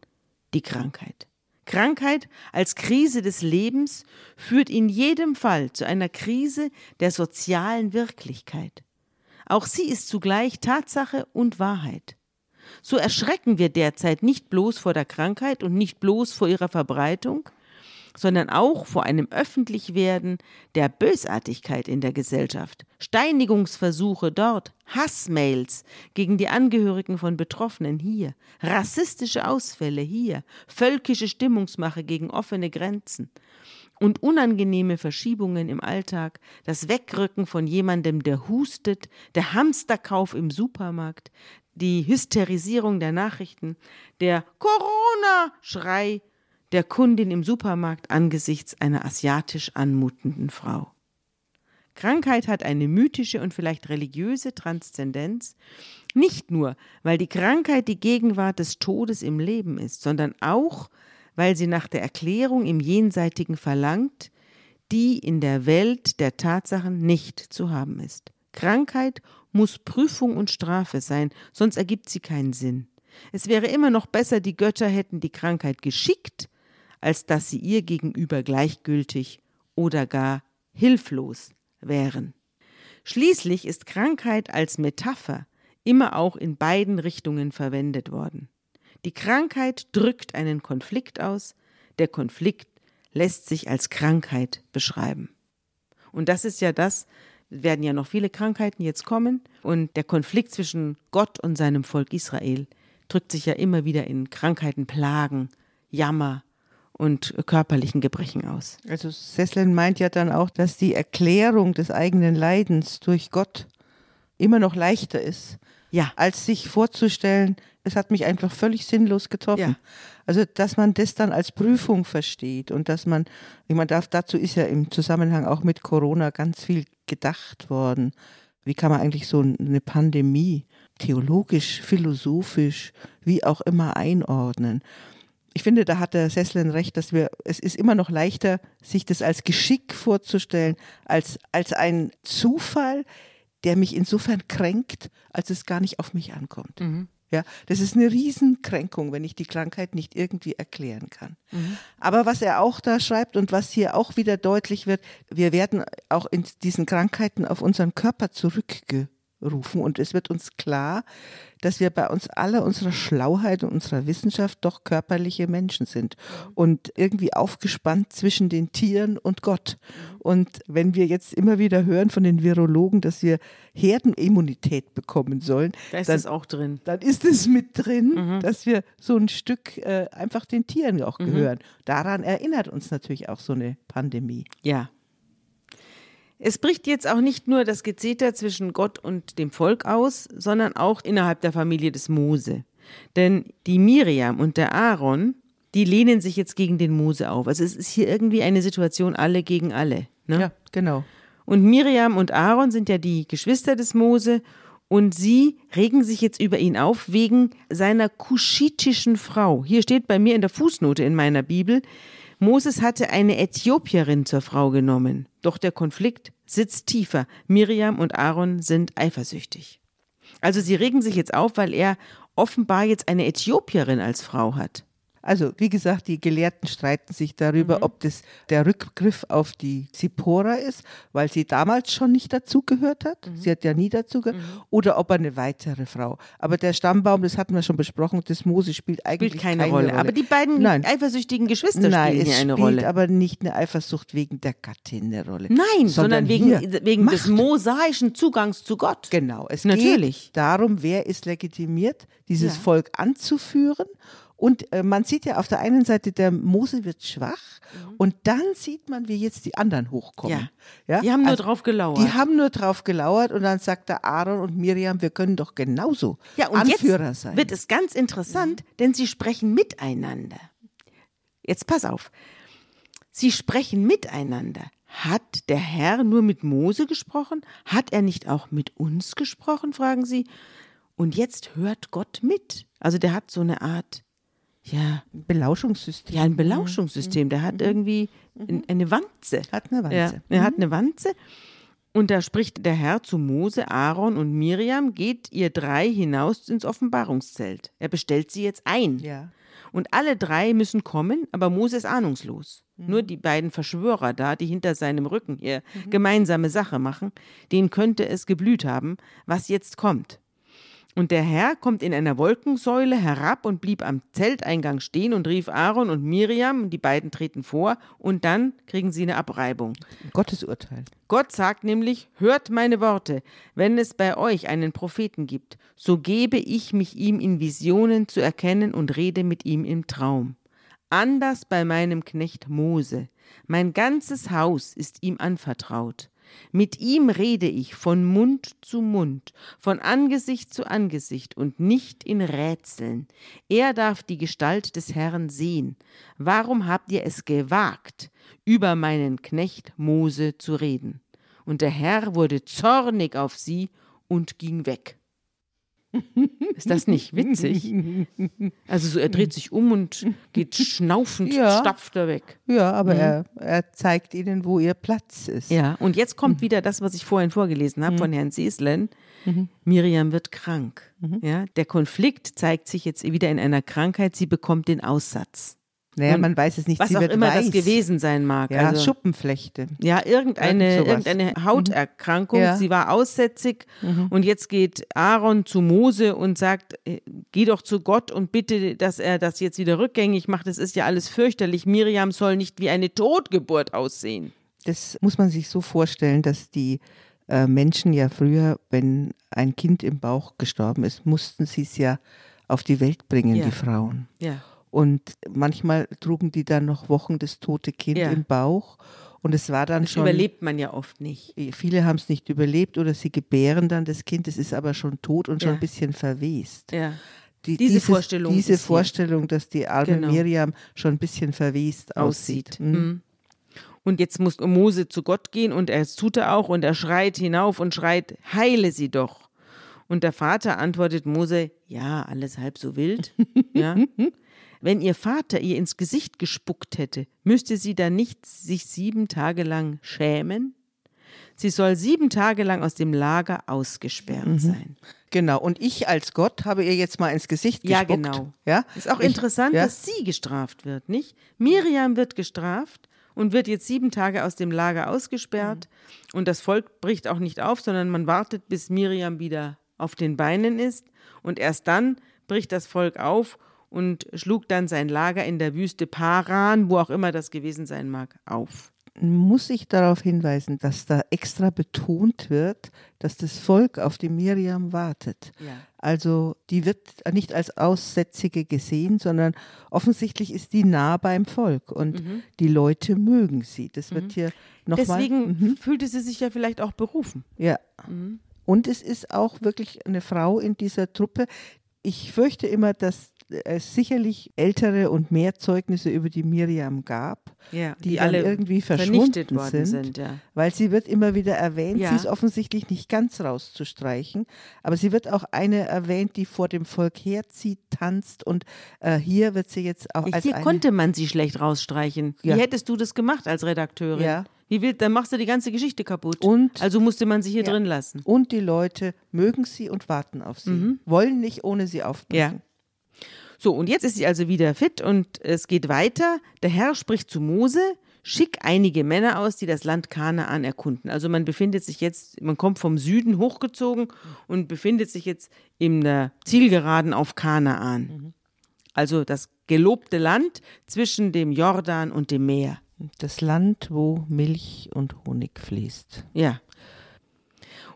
die Krankheit. Krankheit als Krise des Lebens führt in jedem Fall zu einer Krise der sozialen Wirklichkeit. Auch sie ist zugleich Tatsache und Wahrheit. So erschrecken wir derzeit nicht bloß vor der Krankheit und nicht bloß vor ihrer Verbreitung, sondern auch vor einem Öffentlichwerden der Bösartigkeit in der Gesellschaft, Steinigungsversuche dort, Hassmails gegen die Angehörigen von Betroffenen hier, rassistische Ausfälle hier, völkische Stimmungsmache gegen offene Grenzen und unangenehme Verschiebungen im Alltag, das Wegrücken von jemandem, der hustet, der Hamsterkauf im Supermarkt, die Hysterisierung der Nachrichten, der Corona-Schrei der Kundin im Supermarkt angesichts einer asiatisch anmutenden Frau. Krankheit hat eine mythische und vielleicht religiöse Transzendenz, nicht nur, weil die Krankheit die Gegenwart des Todes im Leben ist, sondern auch, weil sie nach der Erklärung im Jenseitigen verlangt, die in der Welt der Tatsachen nicht zu haben ist. Krankheit muss Prüfung und Strafe sein, sonst ergibt sie keinen Sinn. Es wäre immer noch besser, die Götter hätten die Krankheit geschickt, als dass sie ihr gegenüber gleichgültig oder gar hilflos wären. Schließlich ist Krankheit als Metapher immer auch in beiden Richtungen verwendet worden. Die Krankheit drückt einen Konflikt aus, der Konflikt lässt sich als Krankheit beschreiben. Und das ist ja das, werden ja noch viele Krankheiten jetzt kommen und der Konflikt zwischen Gott und seinem Volk Israel drückt sich ja immer wieder in Krankheiten, Plagen, Jammer und körperlichen Gebrechen aus. Also Sesslin meint ja dann auch, dass die Erklärung des eigenen Leidens durch Gott immer noch leichter ist, ja. als sich vorzustellen, es hat mich einfach völlig sinnlos getroffen. Ja. Also, dass man das dann als Prüfung versteht und dass man, ich meine, dazu ist ja im Zusammenhang auch mit Corona ganz viel gedacht worden. Wie kann man eigentlich so eine Pandemie theologisch, philosophisch, wie auch immer einordnen? Ich finde, da hat der Sesslin recht, dass wir, es ist immer noch leichter, sich das als Geschick vorzustellen, als, als ein Zufall, der mich insofern kränkt, als es gar nicht auf mich ankommt. Mhm. Ja, das ist eine Riesenkränkung, wenn ich die Krankheit nicht irgendwie erklären kann. Mhm. Aber was er auch da schreibt und was hier auch wieder deutlich wird, wir werden auch in diesen Krankheiten auf unseren Körper zurückgeführt rufen. Und es wird uns klar, dass wir bei uns aller unserer Schlauheit und unserer Wissenschaft doch körperliche Menschen sind und irgendwie aufgespannt zwischen den Tieren und Gott. Und wenn wir jetzt immer wieder hören von den Virologen, dass wir Herdenimmunität bekommen sollen, da ist dann, es auch drin. Dann ist es mit drin, mhm. dass wir so ein Stück äh, einfach den Tieren auch mhm. gehören. Mhm. Daran erinnert uns natürlich auch so eine Pandemie. Ja, es bricht jetzt auch nicht nur das Gezeter zwischen Gott und dem Volk aus, sondern auch innerhalb der Familie des Mose. Denn die Miriam und der Aaron, die lehnen sich jetzt gegen den Mose auf. Also es ist hier irgendwie eine Situation alle gegen alle. Ne? Ja, genau. Und Miriam und Aaron sind ja die Geschwister des Mose und sie regen sich jetzt über ihn auf wegen seiner kuschitischen Frau. Hier steht bei mir in der Fußnote in meiner Bibel, Moses hatte eine Äthiopierin zur Frau genommen. Doch der Konflikt sitzt tiefer. Miriam und Aaron sind eifersüchtig. Also sie regen sich jetzt auf, weil er offenbar jetzt eine Äthiopierin als Frau hat. Also, wie gesagt, die Gelehrten streiten sich darüber, mhm. ob das der Rückgriff auf die Zippora ist, weil sie damals schon nicht dazugehört hat. Mhm. Sie hat ja nie dazugehört. Mhm. Oder ob eine weitere Frau. Aber der Stammbaum, das hatten wir schon besprochen, das Mose spielt eigentlich spielt keine, keine Rolle. Rolle. Aber die beiden Nein. eifersüchtigen Geschwister Nein, spielen hier eine Rolle. Nein, es spielt aber nicht eine Eifersucht wegen der Gattin eine Rolle. Nein, sondern, sondern wegen, wegen des mosaischen Zugangs zu Gott. Genau. Es Natürlich. geht darum, wer ist legitimiert, dieses ja. Volk anzuführen und äh, man sieht ja auf der einen Seite, der Mose wird schwach mhm. und dann sieht man, wie jetzt die anderen hochkommen. Ja. ja? Die haben nur also, drauf gelauert. Die haben nur drauf gelauert und dann sagt der Aaron und Miriam, wir können doch genauso ja, und Anführer jetzt sein. Wird es ganz interessant, mhm. denn sie sprechen miteinander. Jetzt pass auf. Sie sprechen miteinander. Hat der Herr nur mit Mose gesprochen? Hat er nicht auch mit uns gesprochen, fragen sie. Und jetzt hört Gott mit. Also der hat so eine Art ja. Ein Belauschungssystem. Ja, ein Belauschungssystem. Der hat mhm. irgendwie mhm. eine Wanze. Hat eine Wanze. Ja, er hat mhm. eine Wanze. Und da spricht der Herr zu Mose, Aaron und Miriam, geht ihr drei hinaus ins Offenbarungszelt. Er bestellt sie jetzt ein. Ja. Und alle drei müssen kommen, aber Mose ist ahnungslos. Mhm. Nur die beiden Verschwörer da, die hinter seinem Rücken hier mhm. gemeinsame Sache machen, denen könnte es geblüht haben, was jetzt kommt. Und der Herr kommt in einer Wolkensäule herab und blieb am Zelteingang stehen und rief Aaron und Miriam, die beiden treten vor, und dann kriegen sie eine Abreibung. Gottes Urteil. Gott sagt nämlich, hört meine Worte, wenn es bei euch einen Propheten gibt, so gebe ich mich ihm in Visionen zu erkennen und rede mit ihm im Traum. Anders bei meinem Knecht Mose. Mein ganzes Haus ist ihm anvertraut. Mit ihm rede ich von Mund zu Mund, von Angesicht zu Angesicht und nicht in Rätseln. Er darf die Gestalt des Herrn sehen. Warum habt ihr es gewagt, über meinen Knecht Mose zu reden? Und der Herr wurde zornig auf sie und ging weg. Ist das nicht witzig? Also so, er dreht sich um und geht schnaufend, Ja. stapft er weg. Ja, aber er, er zeigt ihnen, wo ihr Platz ist. Ja, und jetzt kommt wieder das, was ich vorhin vorgelesen habe von Herrn Seslen. Miriam wird krank. Ja, der Konflikt zeigt sich jetzt wieder in einer Krankheit. Sie bekommt den Aussatz. Naja, man weiß es nicht. Was sie auch immer weiß. das gewesen sein mag. Ja, also, Schuppenflechte. ja irgendeine, Irgend irgendeine Hauterkrankung. Ja. Sie war aussätzig und jetzt geht Aaron zu Mose und sagt, äh, geh doch zu Gott und bitte, dass er das jetzt wieder rückgängig macht. Das ist ja alles fürchterlich. Miriam soll nicht wie eine Totgeburt aussehen. Das muss man sich so vorstellen, dass die äh, Menschen ja früher, wenn ein Kind im Bauch gestorben ist, mussten sie es ja auf die Welt bringen, Ja. die Frauen. Ja. Und manchmal trugen die dann noch Wochen das tote Kind Ja. im Bauch. Und es war dann Das schon. überlebt man ja oft nicht. Viele haben es nicht überlebt oder sie gebären dann das Kind, es ist aber schon tot und schon Ja. ein bisschen verwest. Ja. Die, Diese dieses- Vorstellung Diese. Vorstellung, dass die arme Genau. Miriam schon ein bisschen verwest aussieht. aussieht. Mhm. Und jetzt muss Mose zu Gott gehen und er tut er auch und er schreit hinauf und schreit, heile sie doch. Und der Vater antwortet Mose, ja, alles halb so wild. ja. Wenn ihr Vater ihr ins Gesicht gespuckt hätte, müsste sie dann nicht sich sieben Tage lang schämen? Sie soll sieben Tage lang aus dem Lager ausgesperrt Mhm. sein. Genau. Und ich als Gott habe ihr jetzt mal ins Gesicht Ja, gespuckt. genau. Ja, Ist auch ich, interessant, ja, dass sie gestraft wird, nicht? Miriam wird gestraft und wird jetzt sieben Tage aus dem Lager ausgesperrt. Und das Volk bricht auch nicht auf, sondern man wartet, bis Miriam wieder auf den Beinen ist. Und erst dann bricht das Volk auf und schlug dann sein Lager in der Wüste Paran, wo auch immer das gewesen sein mag, auf. muss ich darauf hinweisen, dass da extra betont wird, dass das Volk auf die Miriam wartet. Ja. Also die wird nicht als Aussätzige gesehen, sondern offensichtlich ist die nah beim Volk und die Leute mögen sie. Das wird hier nochmal. Deswegen fühlte sie sich ja vielleicht auch berufen. Ja. Und es ist auch wirklich eine Frau in dieser Truppe. Ich fürchte immer, dass es sicherlich ältere und mehr Zeugnisse über die Miriam gab, Ja, die, die alle irgendwie vernichtet verschwunden worden sind, sind, ja. weil sie wird immer wieder erwähnt. Ja. Sie ist offensichtlich nicht ganz rauszustreichen, aber sie wird auch eine erwähnt, die vor dem Volk herzieht, tanzt und äh, hier wird sie jetzt auch als Hier konnte man sie schlecht rausstreichen. Wie hättest du das gemacht als Redakteurin? Ja. Wie will, dann machst du die ganze Geschichte kaputt. Und- also musste man sie hier Ja. drin lassen. und die Leute mögen sie und warten auf sie, wollen nicht ohne sie aufbrechen. Mhm. Ja. So, und jetzt ist sie also wieder fit und es geht weiter. Der Herr spricht zu Mose, schick einige Männer aus, die das Land Kanaan erkunden. Also man befindet sich jetzt, man kommt vom Süden hochgezogen und befindet sich jetzt in der Zielgeraden auf Kanaan. Also das gelobte Land zwischen dem Jordan und dem Meer. Das Land, wo Milch und Honig fließt. Ja.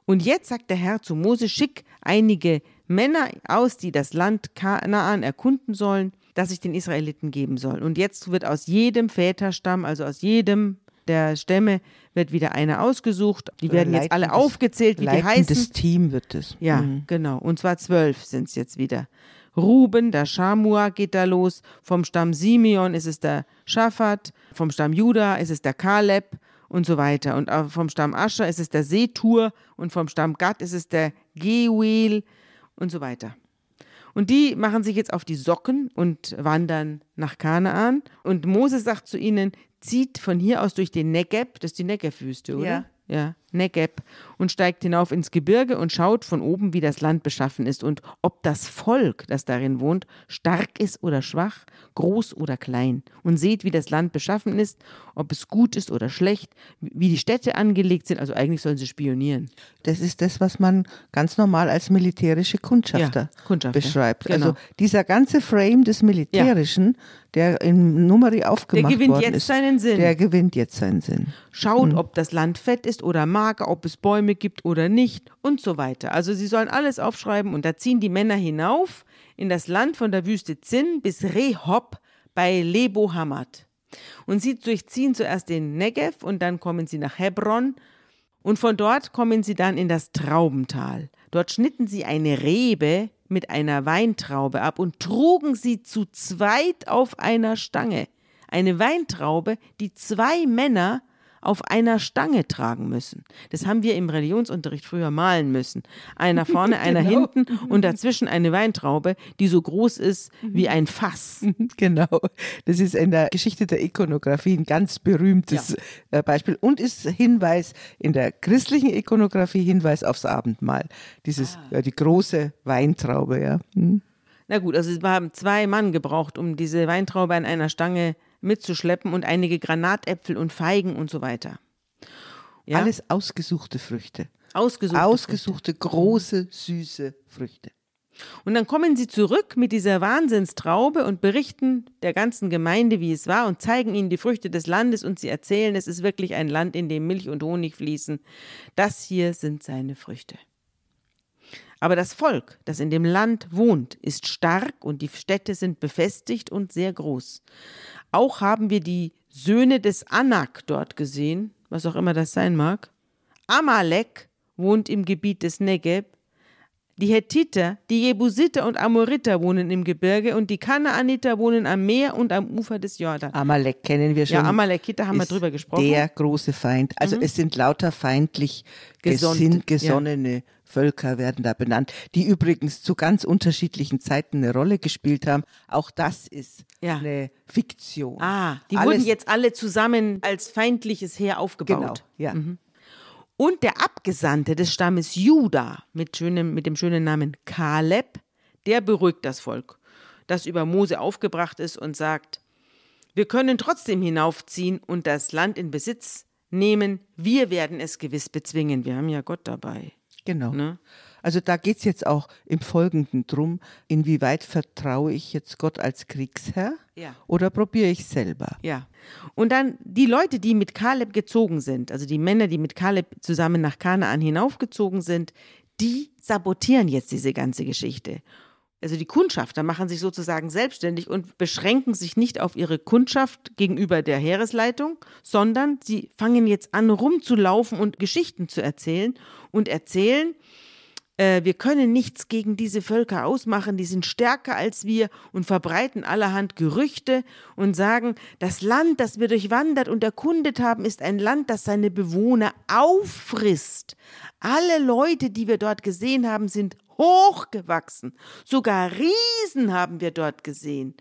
Und jetzt sagt der Herr zu Mose, schick einige Männer aus, die das Land Kanaan erkunden sollen, das ich den Israeliten geben soll. Und jetzt wird aus jedem Väterstamm, also aus jedem der Stämme, wird wieder einer ausgesucht. Die werden jetzt alle aufgezählt, wie die heißen. Leitendes Team wird es. Ja, genau. Und zwar zwölf sind es jetzt wieder. Ruben, der Schamua geht da los. Vom Stamm Simeon ist es der Schafat. Vom Stamm Juda ist es der Kaleb und so weiter. Und auch vom Stamm Ascher ist es der Setur. Und vom Stamm Gad ist es der Gewel und so weiter. Und die machen sich jetzt auf die Socken und wandern nach Kanaan. Und Mose sagt zu ihnen, zieht von hier aus durch den Negeb, das ist die Negev-Wüste, oder? Ja. Ja, Negeb. Und steigt hinauf ins Gebirge und schaut von oben, wie das Land beschaffen ist und ob das Volk, das darin wohnt, stark ist oder schwach, groß oder klein. Und seht, wie das Land beschaffen ist, ob es gut ist oder schlecht, wie die Städte angelegt sind. Also eigentlich sollen sie spionieren. Das ist das, was man ganz normal als militärische Kundschafter, Ja, Kundschafter, beschreibt. genau. Also dieser ganze Frame des Militärischen, der in Numeri aufgemacht gewinnt worden jetzt ist, seinen Sinn. Der gewinnt jetzt seinen Sinn. Schaut, ob das Land fett ist oder mager, ob es Bäume gibt oder nicht und so weiter. Also sie sollen alles aufschreiben und da ziehen die Männer hinauf in das Land von der Wüste Zinn bis Rehob bei Lebo Hamad. Und sie durchziehen zuerst den Negev und dann kommen sie nach Hebron und von dort kommen sie dann in das Traubental. Dort schnitten sie eine Rebe mit einer Weintraube ab und trugen sie zu zweit auf einer Stange. Eine Weintraube, die zwei Männer auf einer Stange tragen müssen. Das haben wir im Religionsunterricht früher malen müssen. Einer vorne, einer Genau. hinten und dazwischen eine Weintraube, die so groß ist wie ein Fass. Genau. Das ist in der Geschichte der Ikonografie ein ganz berühmtes äh, Beispiel und ist Hinweis in der christlichen Ikonografie Hinweis aufs Abendmahl. Dieses, ja, die große Weintraube, ja. Hm. Na gut, also es haben zwei Mann gebraucht, um diese Weintraube an einer Stange mitzuschleppen und einige Granatäpfel und Feigen und so weiter. Ja? Alles ausgesuchte Früchte. ausgesucht. Ausgesuchte, große, süße Früchte. Und dann kommen sie zurück mit dieser Wahnsinnstraube und berichten der ganzen Gemeinde, wie es war und zeigen ihnen die Früchte des Landes und sie erzählen, es ist wirklich ein Land, in dem Milch und Honig fließen. Das hier sind seine Früchte. Aber das Volk, das in dem Land wohnt, ist stark und die Städte sind befestigt und sehr groß. Auch haben wir die Söhne des Anak dort gesehen, was auch immer das sein mag. Amalek wohnt im Gebiet des Negeb. Die Hethiter, die Jebusiter und Amoriter wohnen im Gebirge und die Kanaaniter wohnen am Meer und am Ufer des Jordan. Amalek kennen wir schon. Ja, Amalekiter haben wir drüber gesprochen. Mhm. Der große Feind. Also es sind lauter feindlich Gesonnen, gesin ja. gesonnene Völker werden da benannt, die übrigens zu ganz unterschiedlichen Zeiten eine Rolle gespielt haben. Auch das ist Ja. eine Fiktion. Ah, die Alles- wurden jetzt alle zusammen als feindliches Heer aufgebaut. Genau, ja. Und der Abgesandte des Stammes Juda mit, schönem, mit dem schönen Namen Kaleb, der beruhigt das Volk, das über Mose aufgebracht ist und sagt, wir können trotzdem hinaufziehen und das Land in Besitz nehmen, wir werden es gewiss bezwingen, wir haben ja Gott dabei. Genau. Ne? Also da geht es jetzt auch im Folgenden drum, inwieweit vertraue ich jetzt Gott als Kriegsherr Ja. oder probiere ich selber? Ja. Und dann die Leute, die mit Kaleb gezogen sind, also die Männer, die mit Kaleb zusammen nach Kanaan hinaufgezogen sind, die sabotieren jetzt diese ganze Geschichte. Also die Kundschafter machen sich sozusagen selbstständig und beschränken sich nicht auf ihre Kundschaft gegenüber der Heeresleitung, sondern sie fangen jetzt an, rumzulaufen und Geschichten zu erzählen und erzählen, äh, wir können nichts gegen diese Völker ausmachen, die sind stärker als wir und verbreiten allerhand Gerüchte und sagen, das Land, das wir durchwandert und erkundet haben, ist ein Land, das seine Bewohner auffrisst. Alle Leute, die wir dort gesehen haben, sind hochgewachsen. Sogar Riesen haben wir dort gesehen.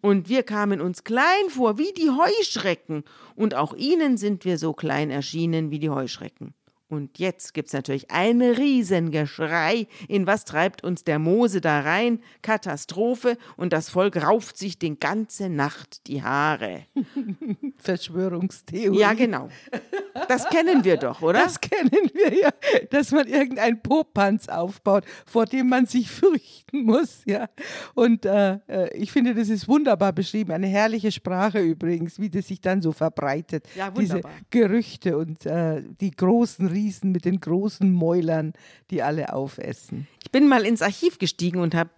Und wir kamen uns klein vor wie die Heuschrecken. Und auch ihnen sind wir so klein erschienen wie die Heuschrecken. Und jetzt gibt's natürlich ein Riesengeschrei. In was treibt uns der Mose da rein? Katastrophe. Und das Volk rauft sich die ganze Nacht die Haare. Verschwörungstheorie. Ja, genau. Das kennen wir doch, oder? Das kennen wir ja, dass man irgendein Popanz aufbaut, vor dem man sich fürchten muss, ja. Und äh, äh, ich finde, das ist wunderbar beschrieben, eine herrliche Sprache übrigens, wie das sich dann so verbreitet. Ja, Diese wunderbar. Gerüchte und äh, die großen Riesen mit den großen Mäulern, die alle aufessen. Ich bin mal ins Archiv gestiegen und habe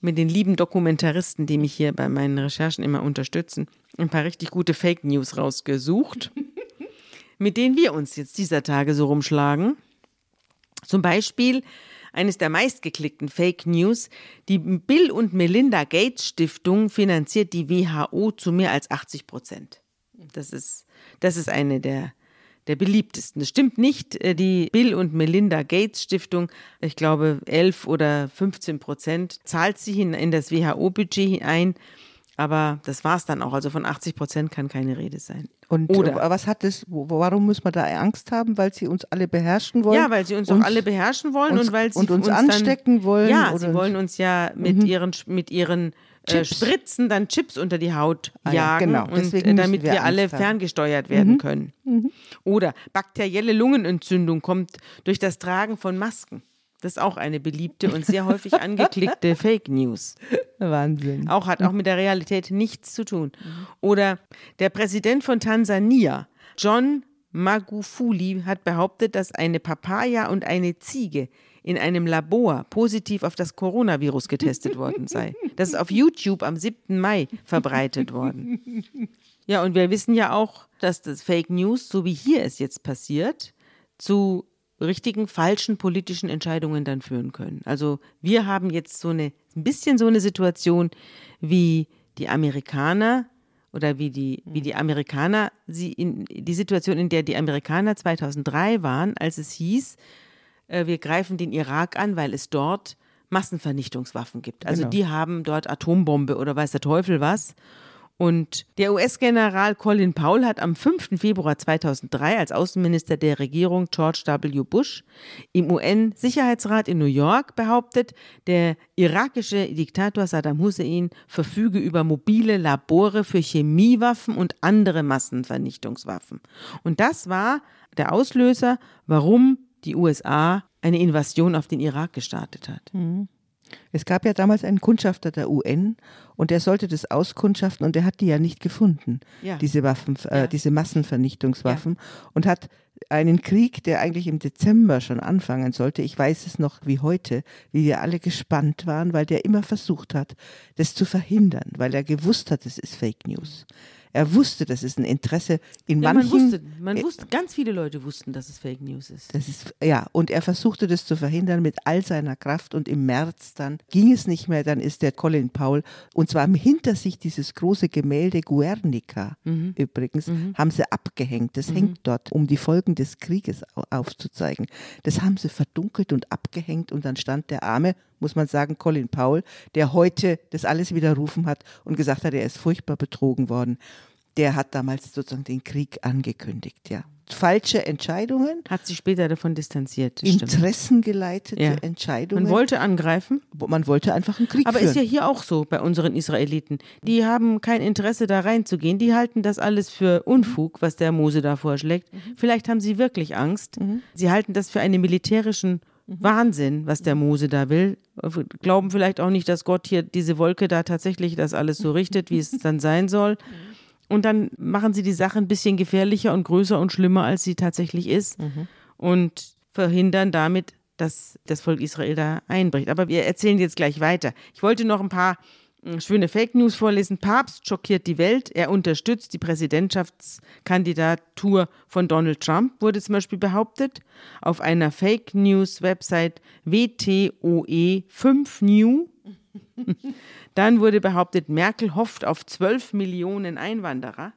mit den lieben Dokumentaristen, die mich hier bei meinen Recherchen immer unterstützen, ein paar richtig gute Fake News rausgesucht, mit denen wir uns jetzt dieser Tage so rumschlagen. Zum Beispiel eines der meistgeklickten Fake News. Die Bill und Melinda Gates Stiftung finanziert die WHO zu mehr als 80 Prozent. Das ist, das ist eine der, der beliebtesten. Das stimmt nicht. Äh, Die Bill und Melinda Gates Stiftung, ich glaube 11 oder 15 Prozent, zahlt sie in, in das WHO-Budget ein. Aber das war es dann auch. Also von 80 Prozent kann keine Rede sein. Und Oder- äh, was hat das, warum muss man da Angst haben? Weil sie uns alle beherrschen wollen? Ja, weil sie uns doch alle beherrschen wollen uns- und weil sie und uns dann- anstecken wollen, Ja, oder- sie wollen uns ja mit ihren mit ihren äh. Spritzen dann Chips unter die Haut Ah ja, jagen genau. und äh, damit wir wir, alle haben. Mhm. ferngesteuert werden können. Oder bakterielle Lungenentzündung kommt durch das Tragen von Masken. Das ist auch eine beliebte und sehr häufig angeklickte Fake News. Wahnsinn. Auch hat auch mit der Realität nichts zu tun. Oder der Präsident von Tansania, John Magufuli, hat behauptet, dass eine Papaya und eine Ziege in einem Labor positiv auf das Coronavirus getestet worden sei. Das ist auf YouTube am 7. Mai verbreitet worden. Ja, und wir wissen ja auch, dass das Fake News, so wie hier es jetzt passiert, zu richtigen falschen politischen Entscheidungen dann führen können. Also wir haben jetzt so eine ein bisschen so eine Situation wie die Amerikaner oder wie die, wie die Amerikaner, sie in, die Situation, in der die Amerikaner 2003 waren, als es hieß, äh, wir greifen den Irak an, weil es dort Massenvernichtungswaffen gibt. Also Genau. die haben dort Atombombe oder weiß der Teufel was. Und der US-General Colin Powell hat am 5. Februar 2003 als Außenminister der Regierung George W. Bush im UN-Sicherheitsrat in New York behauptet, der irakische Diktator Saddam Hussein verfüge über mobile Labore für Chemiewaffen und andere Massenvernichtungswaffen. Und das war der Auslöser, warum die USA eine Invasion auf den Irak gestartet hat. Es gab ja damals einen Kundschafter der UN und der sollte das auskundschaften und der hat die ja nicht gefunden, Ja. diese Waffen, äh, Ja. diese Massenvernichtungswaffen und hat einen Krieg, der eigentlich im Dezember schon anfangen sollte. Ich weiß es noch wie heute, wie wir alle gespannt waren, weil der immer versucht hat, das zu verhindern, weil er gewusst hat, es ist Fake News. Er wusste, das ist ein Interesse in Ja, manchen. man wusste, man wusste, ganz viele Leute wussten, dass es Fake News ist. Das ist, ja, und er versuchte das zu verhindern mit all seiner Kraft und im März dann ging es nicht mehr, dann ist der Colin Powell und zwar hinter sich dieses große Gemälde Guernica übrigens, haben sie abgehängt. Das hängt dort, um die Folgen des Krieges au- aufzuzeigen. Das haben sie verdunkelt und abgehängt und dann stand der arme, muss man sagen, Colin Powell, der heute das alles widerrufen hat und gesagt hat, er ist furchtbar betrogen worden. Der hat damals sozusagen den Krieg angekündigt, ja. Falsche Entscheidungen, Hat sich später davon distanziert. interessengeleitete Ja. Entscheidungen. Man wollte angreifen, man wollte einfach einen Krieg aber führen. ist ja hier auch so bei unseren Israeliten. Die haben kein Interesse da reinzugehen. Die halten das alles für Unfug, was der Mose da vorschlägt. Vielleicht haben sie wirklich Angst. Sie halten das für einen militärischen Wahnsinn, was der Mose da will. Glauben vielleicht auch nicht, dass Gott hier diese Wolke da tatsächlich das alles so richtet, wie es dann sein soll. Und dann machen sie die Sache ein bisschen gefährlicher und größer und schlimmer, als sie tatsächlich ist. Und verhindern damit, dass das Volk Israel da einbricht. Aber wir erzählen jetzt gleich weiter. Ich wollte noch ein paar schöne Fake News vorlesen. Papst schockiert die Welt. Er unterstützt die Präsidentschaftskandidatur von Donald Trump, wurde zum Beispiel behauptet. Auf einer Fake News Website WTOE 5 New dann wurde behauptet, Merkel hofft auf 12 Millionen Einwanderer.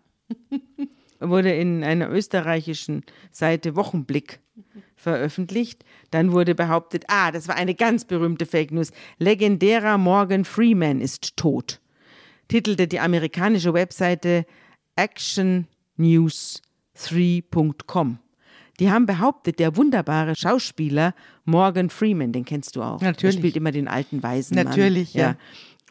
wurde in einer österreichischen Seite Wochenblick veröffentlicht. Dann wurde behauptet, ah, das war eine ganz berühmte Fake News. Legendärer Morgan Freeman ist tot. Titelte die amerikanische Webseite actionnews3.com. Die haben behauptet, der wunderbare Schauspieler Morgan Freeman, den kennst du auch. Natürlich. Der spielt immer den alten Weisen. Natürlich, ja.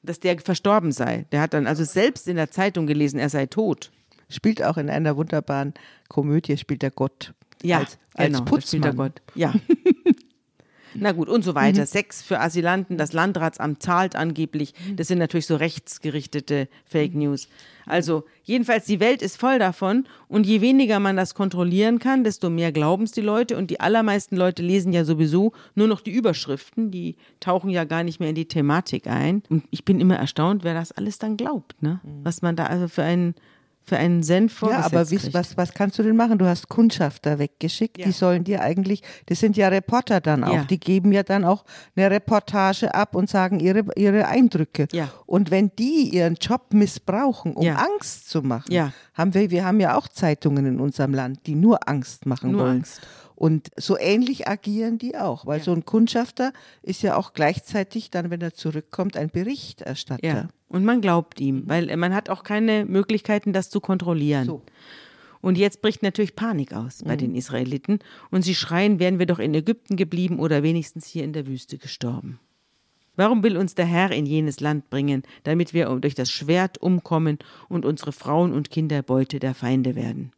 Dass der verstorben sei. Der hat dann also selbst in der Zeitung gelesen, er sei tot. spielt auch in einer wunderbaren Komödie, spielt der Gott Ja, als, als genau, Putzmann. Gott. Ja. Na gut, und so weiter. Sex für Asylanten, das Landratsamt zahlt angeblich. Das sind natürlich so rechtsgerichtete Fake News. Also, jedenfalls, die Welt ist voll davon. Und je weniger man das kontrollieren kann, desto mehr glauben es die Leute. Und die allermeisten Leute lesen ja sowieso nur noch die Überschriften. Die tauchen ja gar nicht mehr in die Thematik ein. Und ich bin immer erstaunt, wer das alles dann glaubt. Ne? Was man da also für einen, für einen Senf Ja, vorgesetzt aber wiss, kriegt. was, was kannst du denn machen? Du hast Kundschafter weggeschickt, Ja. die sollen dir eigentlich, das sind ja Reporter dann auch, Ja. die geben ja dann auch eine Reportage ab und sagen ihre, ihre Eindrücke. Ja. Und wenn die ihren Job missbrauchen, um Ja. Angst zu machen, Ja. haben wir, wir haben ja auch Zeitungen in unserem Land, die nur Angst machen Nur wollen. Angst. Und so ähnlich agieren die auch, weil so ein Kundschafter ist ja auch gleichzeitig dann, wenn er zurückkommt, ein Berichterstatter. Ja. Und man glaubt ihm, weil man hat auch keine Möglichkeiten, das zu kontrollieren. So. Und jetzt bricht natürlich Panik aus bei den Israeliten und sie schreien, wären wir doch in Ägypten geblieben oder wenigstens hier in der Wüste gestorben. Warum will uns der Herr in jenes Land bringen, damit wir durch das Schwert umkommen und unsere Frauen und Kinder Beute der Feinde werden?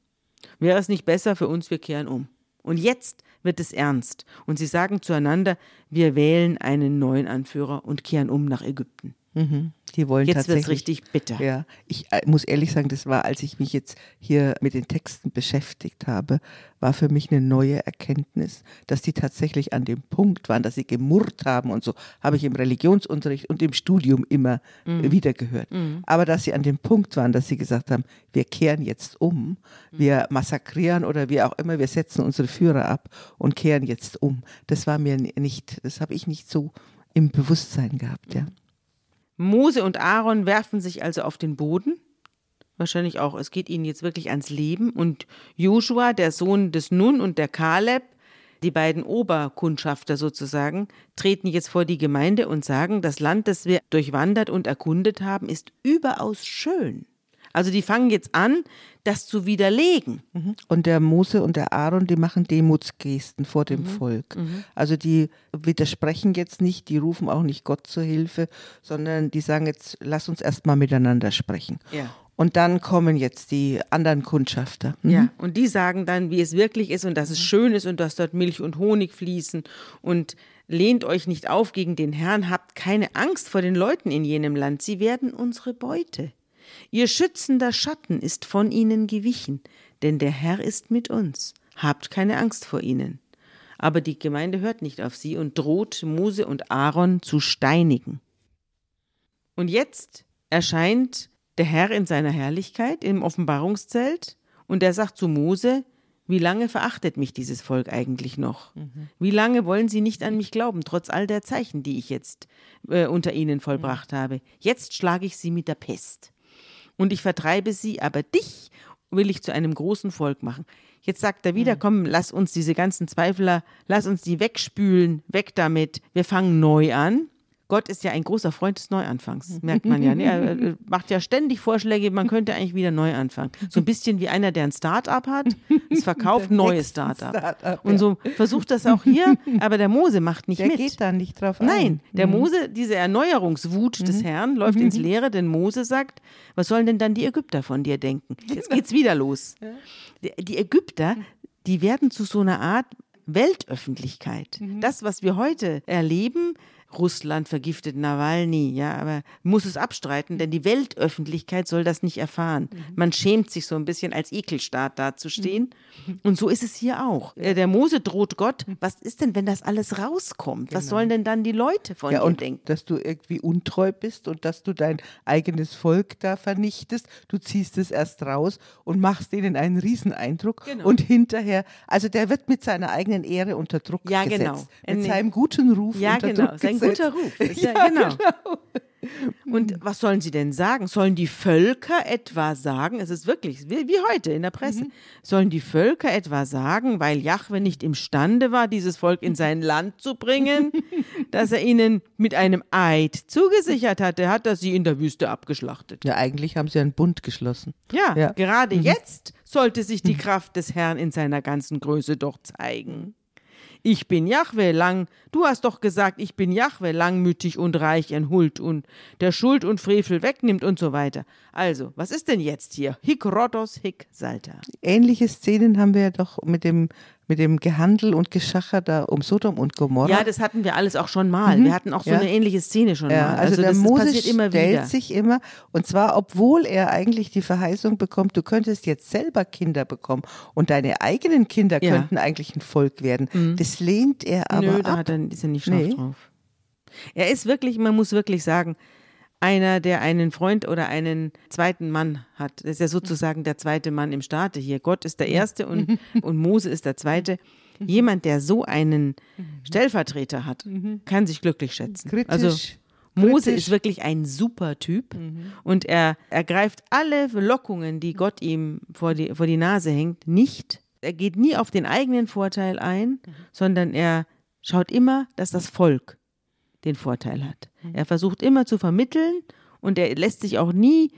Wäre es nicht besser für uns, wir kehren um? Und jetzt wird es ernst. Und sie sagen zueinander, wir wählen einen neuen Anführer und kehren um nach Ägypten. Die wollen Jetzt wird's tatsächlich. richtig bitter. Ja, ich äh, muss ehrlich sagen, das war, als ich mich jetzt hier mit den Texten beschäftigt habe, war für mich eine neue Erkenntnis, dass die tatsächlich an dem Punkt waren, dass sie gemurrt haben und so, habe ich im Religionsunterricht und im Studium immer Mhm. äh, wieder gehört. Aber dass sie an dem Punkt waren, dass sie gesagt haben, wir kehren jetzt um, wir massakrieren oder wie auch immer, wir setzen unsere Führer ab und kehren jetzt um. Das war mir nicht, das habe ich nicht so im Bewusstsein gehabt, ja. Mose und Aaron werfen sich also auf den Boden wahrscheinlich auch, es geht ihnen jetzt wirklich ans Leben. Und Joshua, der Sohn des Nun und der Kaleb, die beiden Oberkundschafter sozusagen, treten jetzt vor die Gemeinde und sagen, das Land, das wir durchwandert und erkundet haben, ist überaus schön. Also die fangen jetzt an, das zu widerlegen. Mhm. Und der Mose und der Aaron, die machen Demutsgesten vor dem mhm. Volk. Mhm. Also die widersprechen jetzt nicht, die rufen auch nicht Gott zur Hilfe, sondern die sagen jetzt, lass uns erstmal miteinander sprechen. Ja. Und dann kommen jetzt die anderen Kundschafter. Mhm. Ja, und die sagen dann, wie es wirklich ist und dass es schön ist und dass dort Milch und Honig fließen und lehnt euch nicht auf gegen den Herrn, habt keine Angst vor den Leuten in jenem Land, sie werden unsere Beute. Ihr schützender Schatten ist von ihnen gewichen, denn der Herr ist mit uns. Habt keine Angst vor ihnen. Aber die Gemeinde hört nicht auf sie und droht Mose und Aaron zu steinigen. Und jetzt erscheint der Herr in seiner Herrlichkeit im Offenbarungszelt und er sagt zu Mose, wie lange verachtet mich dieses Volk eigentlich noch? Mhm. Wie lange wollen sie nicht an mich glauben, trotz all der Zeichen, die ich jetzt äh, unter ihnen vollbracht mhm. habe? Jetzt schlage ich sie mit der Pest und ich vertreibe sie, aber dich will ich zu einem großen Volk machen. Jetzt sagt er wieder, mhm. komm, lass uns diese ganzen Zweifler, lass uns die wegspülen, weg damit, wir fangen neu an. Gott ist ja ein großer Freund des Neuanfangs, merkt man ja. Ne? Er macht ja ständig Vorschläge, man könnte eigentlich wieder neu anfangen. So ein bisschen wie einer, der ein Start-up hat, es verkauft neue Start-up. Start und so versucht das auch hier, aber der Mose macht nicht der mit. Der geht da nicht drauf ein. Nein, der mhm. Mose, diese Erneuerungswut mhm. des Herrn läuft ins Leere, denn Mose sagt, was sollen denn dann die Ägypter von dir denken? Jetzt geht's wieder los. Die Ägypter, die werden zu so einer Art Weltöffentlichkeit. Mhm. Das, was wir heute erleben, Russland vergiftet Nawalny, ja, aber muss es abstreiten, denn die Weltöffentlichkeit soll das nicht erfahren. Mhm. Man schämt sich so ein bisschen als Ekelstaat dazustehen. Mhm. Und so ist es hier auch. Äh, der Mose droht Gott, mhm. was ist denn, wenn das alles rauskommt? Genau. Was sollen denn dann die Leute von ja, dir und denken? Dass du irgendwie untreu bist und dass du dein eigenes Volk da vernichtest. Du ziehst es erst raus und machst denen einen Rieseneindruck. Genau. Und hinterher, also der wird mit seiner eigenen Ehre unter Druck ja, gesetzt. Genau. Mit nee. seinem guten Ruf ja, unter genau. Druck gesetzt. Guter Ruf. Ja, ja, genau. genau. Und was sollen sie denn sagen? Sollen die Völker etwa sagen, es ist wirklich wie, wie heute in der Presse, mhm. sollen die Völker etwa sagen, weil Jahwe nicht imstande war, dieses Volk in sein Land zu bringen, dass er ihnen mit einem Eid zugesichert hatte, hat er sie in der Wüste abgeschlachtet. Ja, eigentlich haben sie einen Bund geschlossen. Ja, ja. gerade mhm. jetzt sollte sich die Kraft des Herrn in seiner ganzen Größe doch zeigen. Ich bin Jahwe lang, du hast doch gesagt, ich bin Jahwe langmütig und reich in Huld und der Schuld und Frevel wegnimmt und so weiter. Also, was ist denn jetzt hier? Hic Rhodos, hic Salta. Ähnliche Szenen haben wir ja doch mit dem mit dem Gehandel und Geschacher da um Sodom und Gomorra. Ja, das hatten wir alles auch schon mal. Mhm. Wir hatten auch so ja. eine ähnliche Szene schon ja, mal. Also, also der das, Mose das immer stellt wieder. sich immer, und zwar obwohl er eigentlich die Verheißung bekommt, du könntest jetzt selber Kinder bekommen und deine eigenen Kinder ja. könnten eigentlich ein Volk werden. Mhm. Das lehnt er aber Nö, ab. da hat er, ist er nicht scharf nee. drauf. Er ist wirklich, man muss wirklich sagen, einer, der einen Freund oder einen zweiten Mann hat. Das ist ja sozusagen der zweite Mann im Staate hier. Gott ist der erste und, und Mose ist der zweite. Jemand, der so einen Stellvertreter hat, kann sich glücklich schätzen. Kritisch. Also Mose ist wirklich ein super Typ mhm. und er ergreift alle Lockungen, die Gott ihm vor die, vor die Nase hängt, nicht. Er geht nie auf den eigenen Vorteil ein, mhm. sondern er schaut immer, dass das Volk den Vorteil hat. Mhm. Er versucht immer zu vermitteln und er lässt sich auch nie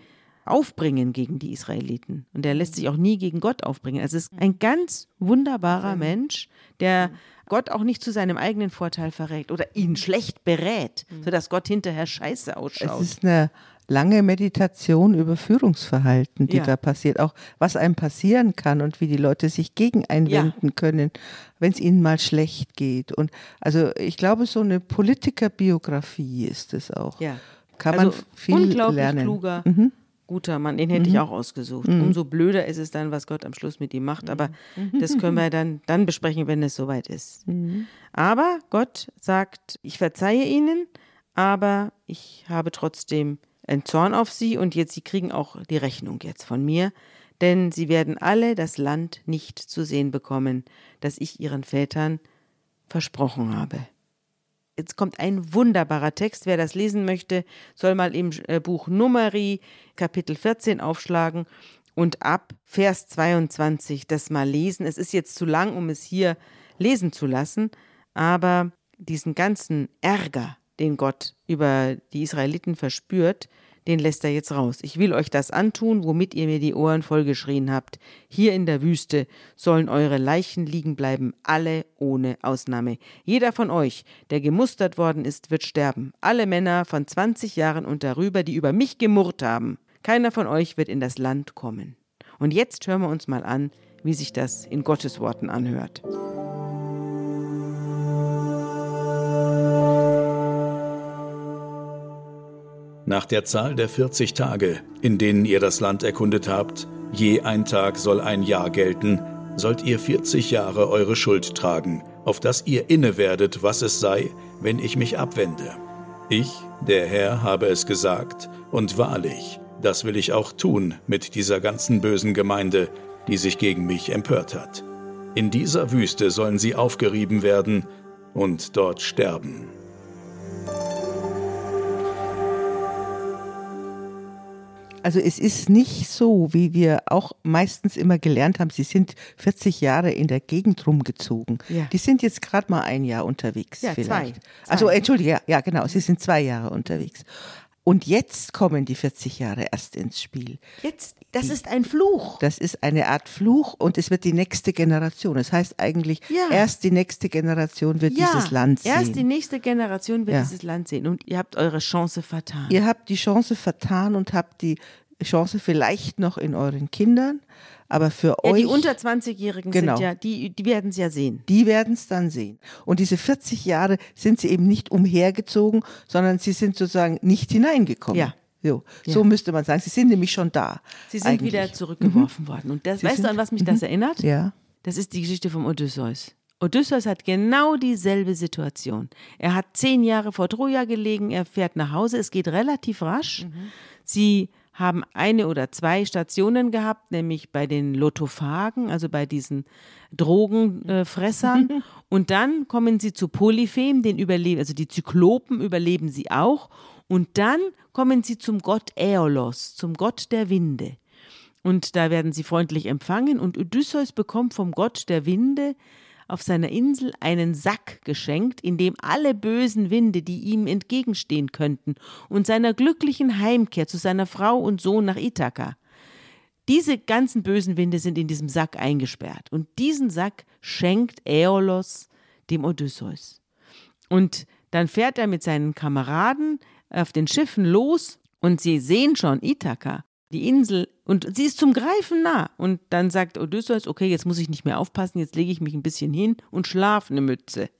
aufbringen gegen die Israeliten und er lässt sich auch nie gegen Gott aufbringen. Also es ist ein ganz wunderbarer Mensch, der Gott auch nicht zu seinem eigenen Vorteil verrät oder ihn schlecht berät, mhm. sodass Gott hinterher scheiße ausschaut. Es ist eine lange Meditation über Führungsverhalten, die ja. da passiert. Auch was einem passieren kann und wie die Leute sich gegen einwenden ja. können, wenn es ihnen mal schlecht geht. Und also ich glaube, so eine Politikerbiografie ist es auch. Ja. Kann also man viel unglaublich lernen. kluger, mhm. guter Mann. Den hätte mhm. ich auch ausgesucht. Mhm. Umso blöder ist es dann, was Gott am Schluss mit ihm macht. Aber mhm. das können wir dann, dann besprechen, wenn es soweit ist. Mhm. Aber Gott sagt, ich verzeihe ihnen, aber ich habe trotzdem ein Zorn auf sie und jetzt sie kriegen auch die Rechnung jetzt von mir, denn sie werden alle das Land nicht zu sehen bekommen, das ich ihren Vätern versprochen habe. Jetzt kommt ein wunderbarer Text. Wer das lesen möchte, soll mal im äh, Buch Numeri Kapitel 14 aufschlagen und ab Vers 22 das mal lesen. Es ist jetzt zu lang, um es hier lesen zu lassen, aber diesen ganzen Ärger, den Gott über die Israeliten verspürt, den lässt er jetzt raus. Ich will euch das antun, womit ihr mir die Ohren vollgeschrien habt. Hier in der Wüste sollen eure Leichen liegen bleiben, alle ohne Ausnahme. Jeder von euch, der gemustert worden ist, wird sterben. Alle Männer von 20 Jahren und darüber, die über mich gemurrt haben. Keiner von euch wird in das Land kommen. Und jetzt hören wir uns mal an, wie sich das in Gottes Worten anhört. Nach der Zahl der 40 Tage, in denen ihr das Land erkundet habt, je ein Tag soll ein Jahr gelten, sollt ihr 40 Jahre eure Schuld tragen, auf dass ihr inne werdet, was es sei, wenn ich mich abwende. Ich, der Herr, habe es gesagt, und wahrlich, das will ich auch tun mit dieser ganzen bösen Gemeinde, die sich gegen mich empört hat. In dieser Wüste sollen sie aufgerieben werden und dort sterben. Also es ist nicht so, wie wir auch meistens immer gelernt haben, sie sind 40 Jahre in der Gegend rumgezogen. Ja. Die sind jetzt gerade mal ein Jahr unterwegs Ja, zwei. vielleicht. Zwei. Also entschuldige, ja, ja genau, sie sind zwei Jahre unterwegs. Und jetzt kommen die 40 Jahre erst ins Spiel. Jetzt, das ist ein Fluch. Das ist eine Art Fluch und es wird die nächste Generation. Das heißt eigentlich, Ja. erst die nächste Generation wird dieses Land sehen. erst die nächste Generation wird Ja. dieses Land sehen und ihr habt eure Chance vertan. Ihr habt die Chance vertan und habt die Chance vielleicht noch in euren Kindern, aber für ja, euch. die unter 20-Jährigen Genau. sind ja, die, die werden es ja sehen. die werden es dann sehen. Und diese 40 Jahre sind sie eben nicht umhergezogen, sondern sie sind sozusagen nicht hineingekommen. Ja. So, Ja. so müsste man sagen. Sie sind nämlich schon da. Sie sind eigentlich. wieder zurückgeworfen worden. Und das, Sie weißt du, an was mich das erinnert? Ja. Das ist die Geschichte vom Odysseus. Odysseus hat genau dieselbe Situation. Er hat zehn Jahre vor Troja gelegen, er fährt nach Hause, es geht relativ rasch. Sie haben eine oder zwei Stationen gehabt, nämlich bei den Lotophagen, also bei diesen Drogenfressern. und dann kommen sie zu Polyphem, den überleben, also die Zyklopen überleben sie auch. Und dann kommen sie zum Gott Äolos, zum Gott der Winde. Und da werden sie freundlich empfangen und Odysseus bekommt vom Gott der Winde auf seiner Insel einen Sack geschenkt, in dem alle bösen Winde, die ihm entgegenstehen könnten, und seiner glücklichen Heimkehr zu seiner Frau und Sohn nach Ithaka. Diese ganzen bösen Winde sind in diesem Sack eingesperrt. Und diesen Sack schenkt Äolos dem Odysseus. Und dann fährt er mit seinen Kameraden auf den Schiffen los und sie sehen schon Ithaka, die Insel, und sie ist zum Greifen nah. Und dann sagt Odysseus, okay, jetzt muss ich nicht mehr aufpassen, jetzt lege ich mich ein bisschen hin und schlafe eine Mütze.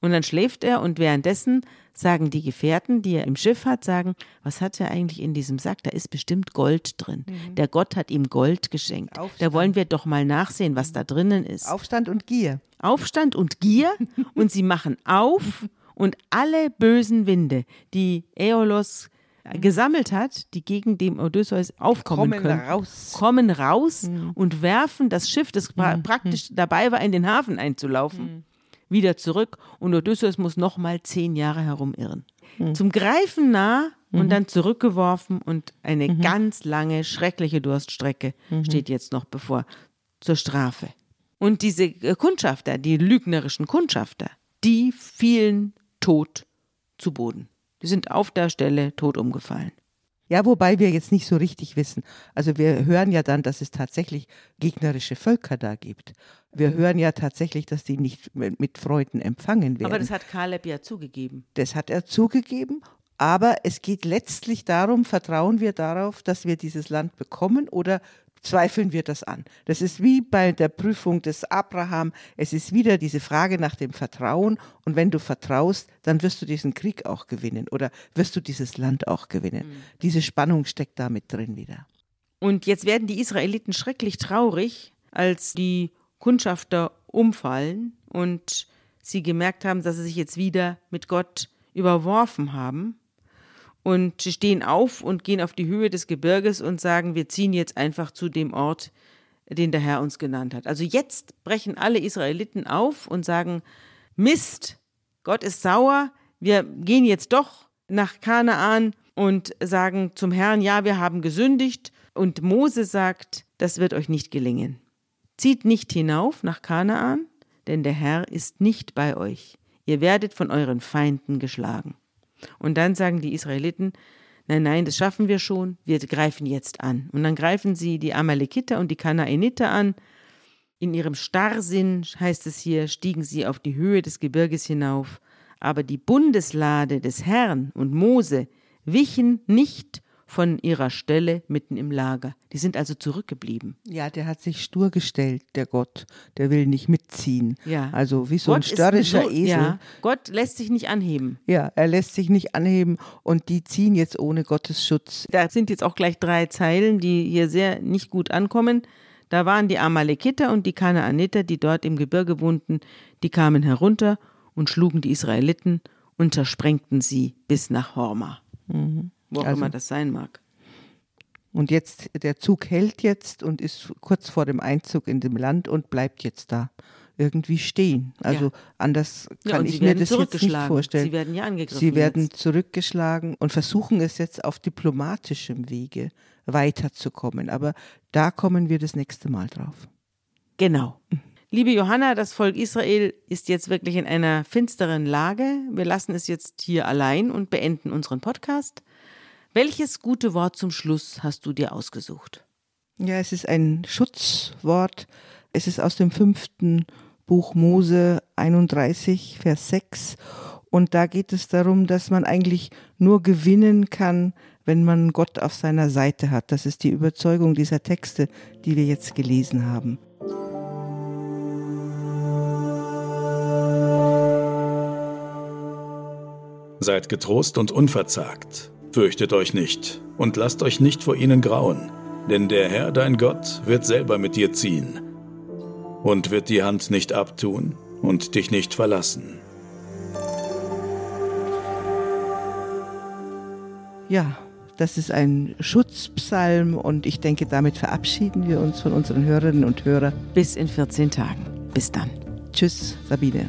Und dann schläft er und währenddessen sagen die Gefährten, die er im Schiff hat, sagen, was hat er eigentlich in diesem Sack? Da ist bestimmt Gold drin. Der Gott hat ihm Gold geschenkt. Da Aufstand. wollen wir doch mal nachsehen, was da drinnen ist. Aufstand und Gier. Aufstand und Gier und sie machen auf und alle bösen Winde, die Äolos gesammelt hat, die gegen dem Odysseus aufkommen Kommen können, raus. kommen raus und werfen das Schiff, das pra praktisch dabei war, in den Hafen einzulaufen, wieder zurück. Und Odysseus muss nochmal zehn Jahre herumirren. Zum Greifen nah und dann zurückgeworfen und eine ganz lange, schreckliche Durststrecke steht jetzt noch bevor zur Strafe. Und diese äh, Kundschafter, die lügnerischen Kundschafter, die fielen tot zu Boden. Die sind auf der Stelle tot umgefallen. Ja, wobei wir jetzt nicht so richtig wissen. Also wir hören ja dann, dass es tatsächlich gegnerische Völker da gibt. Wir hören ja tatsächlich, dass die nicht mit Freuden empfangen werden. Aber das hat Kaleb ja zugegeben. Das hat er zugegeben. Aber es geht letztlich darum, vertrauen wir darauf, dass wir dieses Land bekommen oder zweifeln wir das an? Das ist wie bei der Prüfung des Abraham. Es ist wieder diese Frage nach dem Vertrauen. Und wenn du vertraust, dann wirst du diesen Krieg auch gewinnen oder wirst du dieses Land auch gewinnen. Diese Spannung steckt da mit drin wieder. Und jetzt werden die Israeliten schrecklich traurig, als die Kundschafter umfallen und sie gemerkt haben, dass sie sich jetzt wieder mit Gott überworfen haben. Und sie stehen auf und gehen auf die Höhe des Gebirges und sagen, wir ziehen jetzt einfach zu dem Ort, den der Herr uns genannt hat. Also jetzt brechen alle Israeliten auf und sagen, Mist, Gott ist sauer, wir gehen jetzt doch nach Kanaan und sagen zum Herrn, ja, wir haben gesündigt. Und Mose sagt, das wird euch nicht gelingen. Zieht nicht hinauf nach Kanaan, denn der Herr ist nicht bei euch. Ihr werdet von euren Feinden geschlagen. Und dann sagen die Israeliten, nein, nein, das schaffen wir schon, wir greifen jetzt an. Und dann greifen sie die Amalekiter und die Kanaaniter an. In ihrem Starrsinn, heißt es hier, stiegen sie auf die Höhe des Gebirges hinauf. Aber die Bundeslade des Herrn und Mose wichen nicht von ihrer Stelle mitten im Lager. Die sind also zurückgeblieben. Ja, der hat sich stur gestellt, der Gott. Der will nicht mitziehen. Ja. Also wie so Gott ein störrischer so- Esel. Ja, Gott lässt sich nicht anheben. Ja, er lässt sich nicht anheben und die ziehen jetzt ohne Gottes Schutz. Da sind jetzt auch gleich drei Zeilen, die hier sehr nicht gut ankommen. Da waren die Amalekiter und die Kanaaniter, die dort im Gebirge wohnten, die kamen herunter und schlugen die Israeliten und zersprengten sie bis nach Horma. Wo auch Also- immer das sein mag. Und jetzt, der Zug hält jetzt und ist kurz vor dem Einzug in dem Land und bleibt jetzt da irgendwie stehen. Also Ja. anders Ja, kann und ich mir das jetzt nicht vorstellen. Sie werden ja angegriffen. Sie werden jetzt. zurückgeschlagen und versuchen es jetzt auf diplomatischem Wege weiterzukommen. Aber da kommen wir das nächste Mal drauf. Genau. Liebe Johanna, das Volk Israel ist jetzt wirklich in einer finsteren Lage. Wir lassen es jetzt hier allein und beenden unseren Podcast. Welches gute Wort zum Schluss hast du dir ausgesucht? Ja, es ist ein Schutzwort. Es ist aus dem fünften Buch Mose 31, Vers 6. Und da geht es darum, dass man eigentlich nur gewinnen kann, wenn man Gott auf seiner Seite hat. Das ist die Überzeugung dieser Texte, die wir jetzt gelesen haben. Seid getrost und unverzagt. Fürchtet euch nicht und lasst euch nicht vor ihnen grauen, denn der Herr dein Gott wird selber mit dir ziehen und wird die Hand nicht abtun und dich nicht verlassen. Ja, das ist ein Schutzpsalm und ich denke, damit verabschieden wir uns von unseren Hörerinnen und Hörern. Bis in 14 Tagen. Bis dann. Tschüss, Sabine.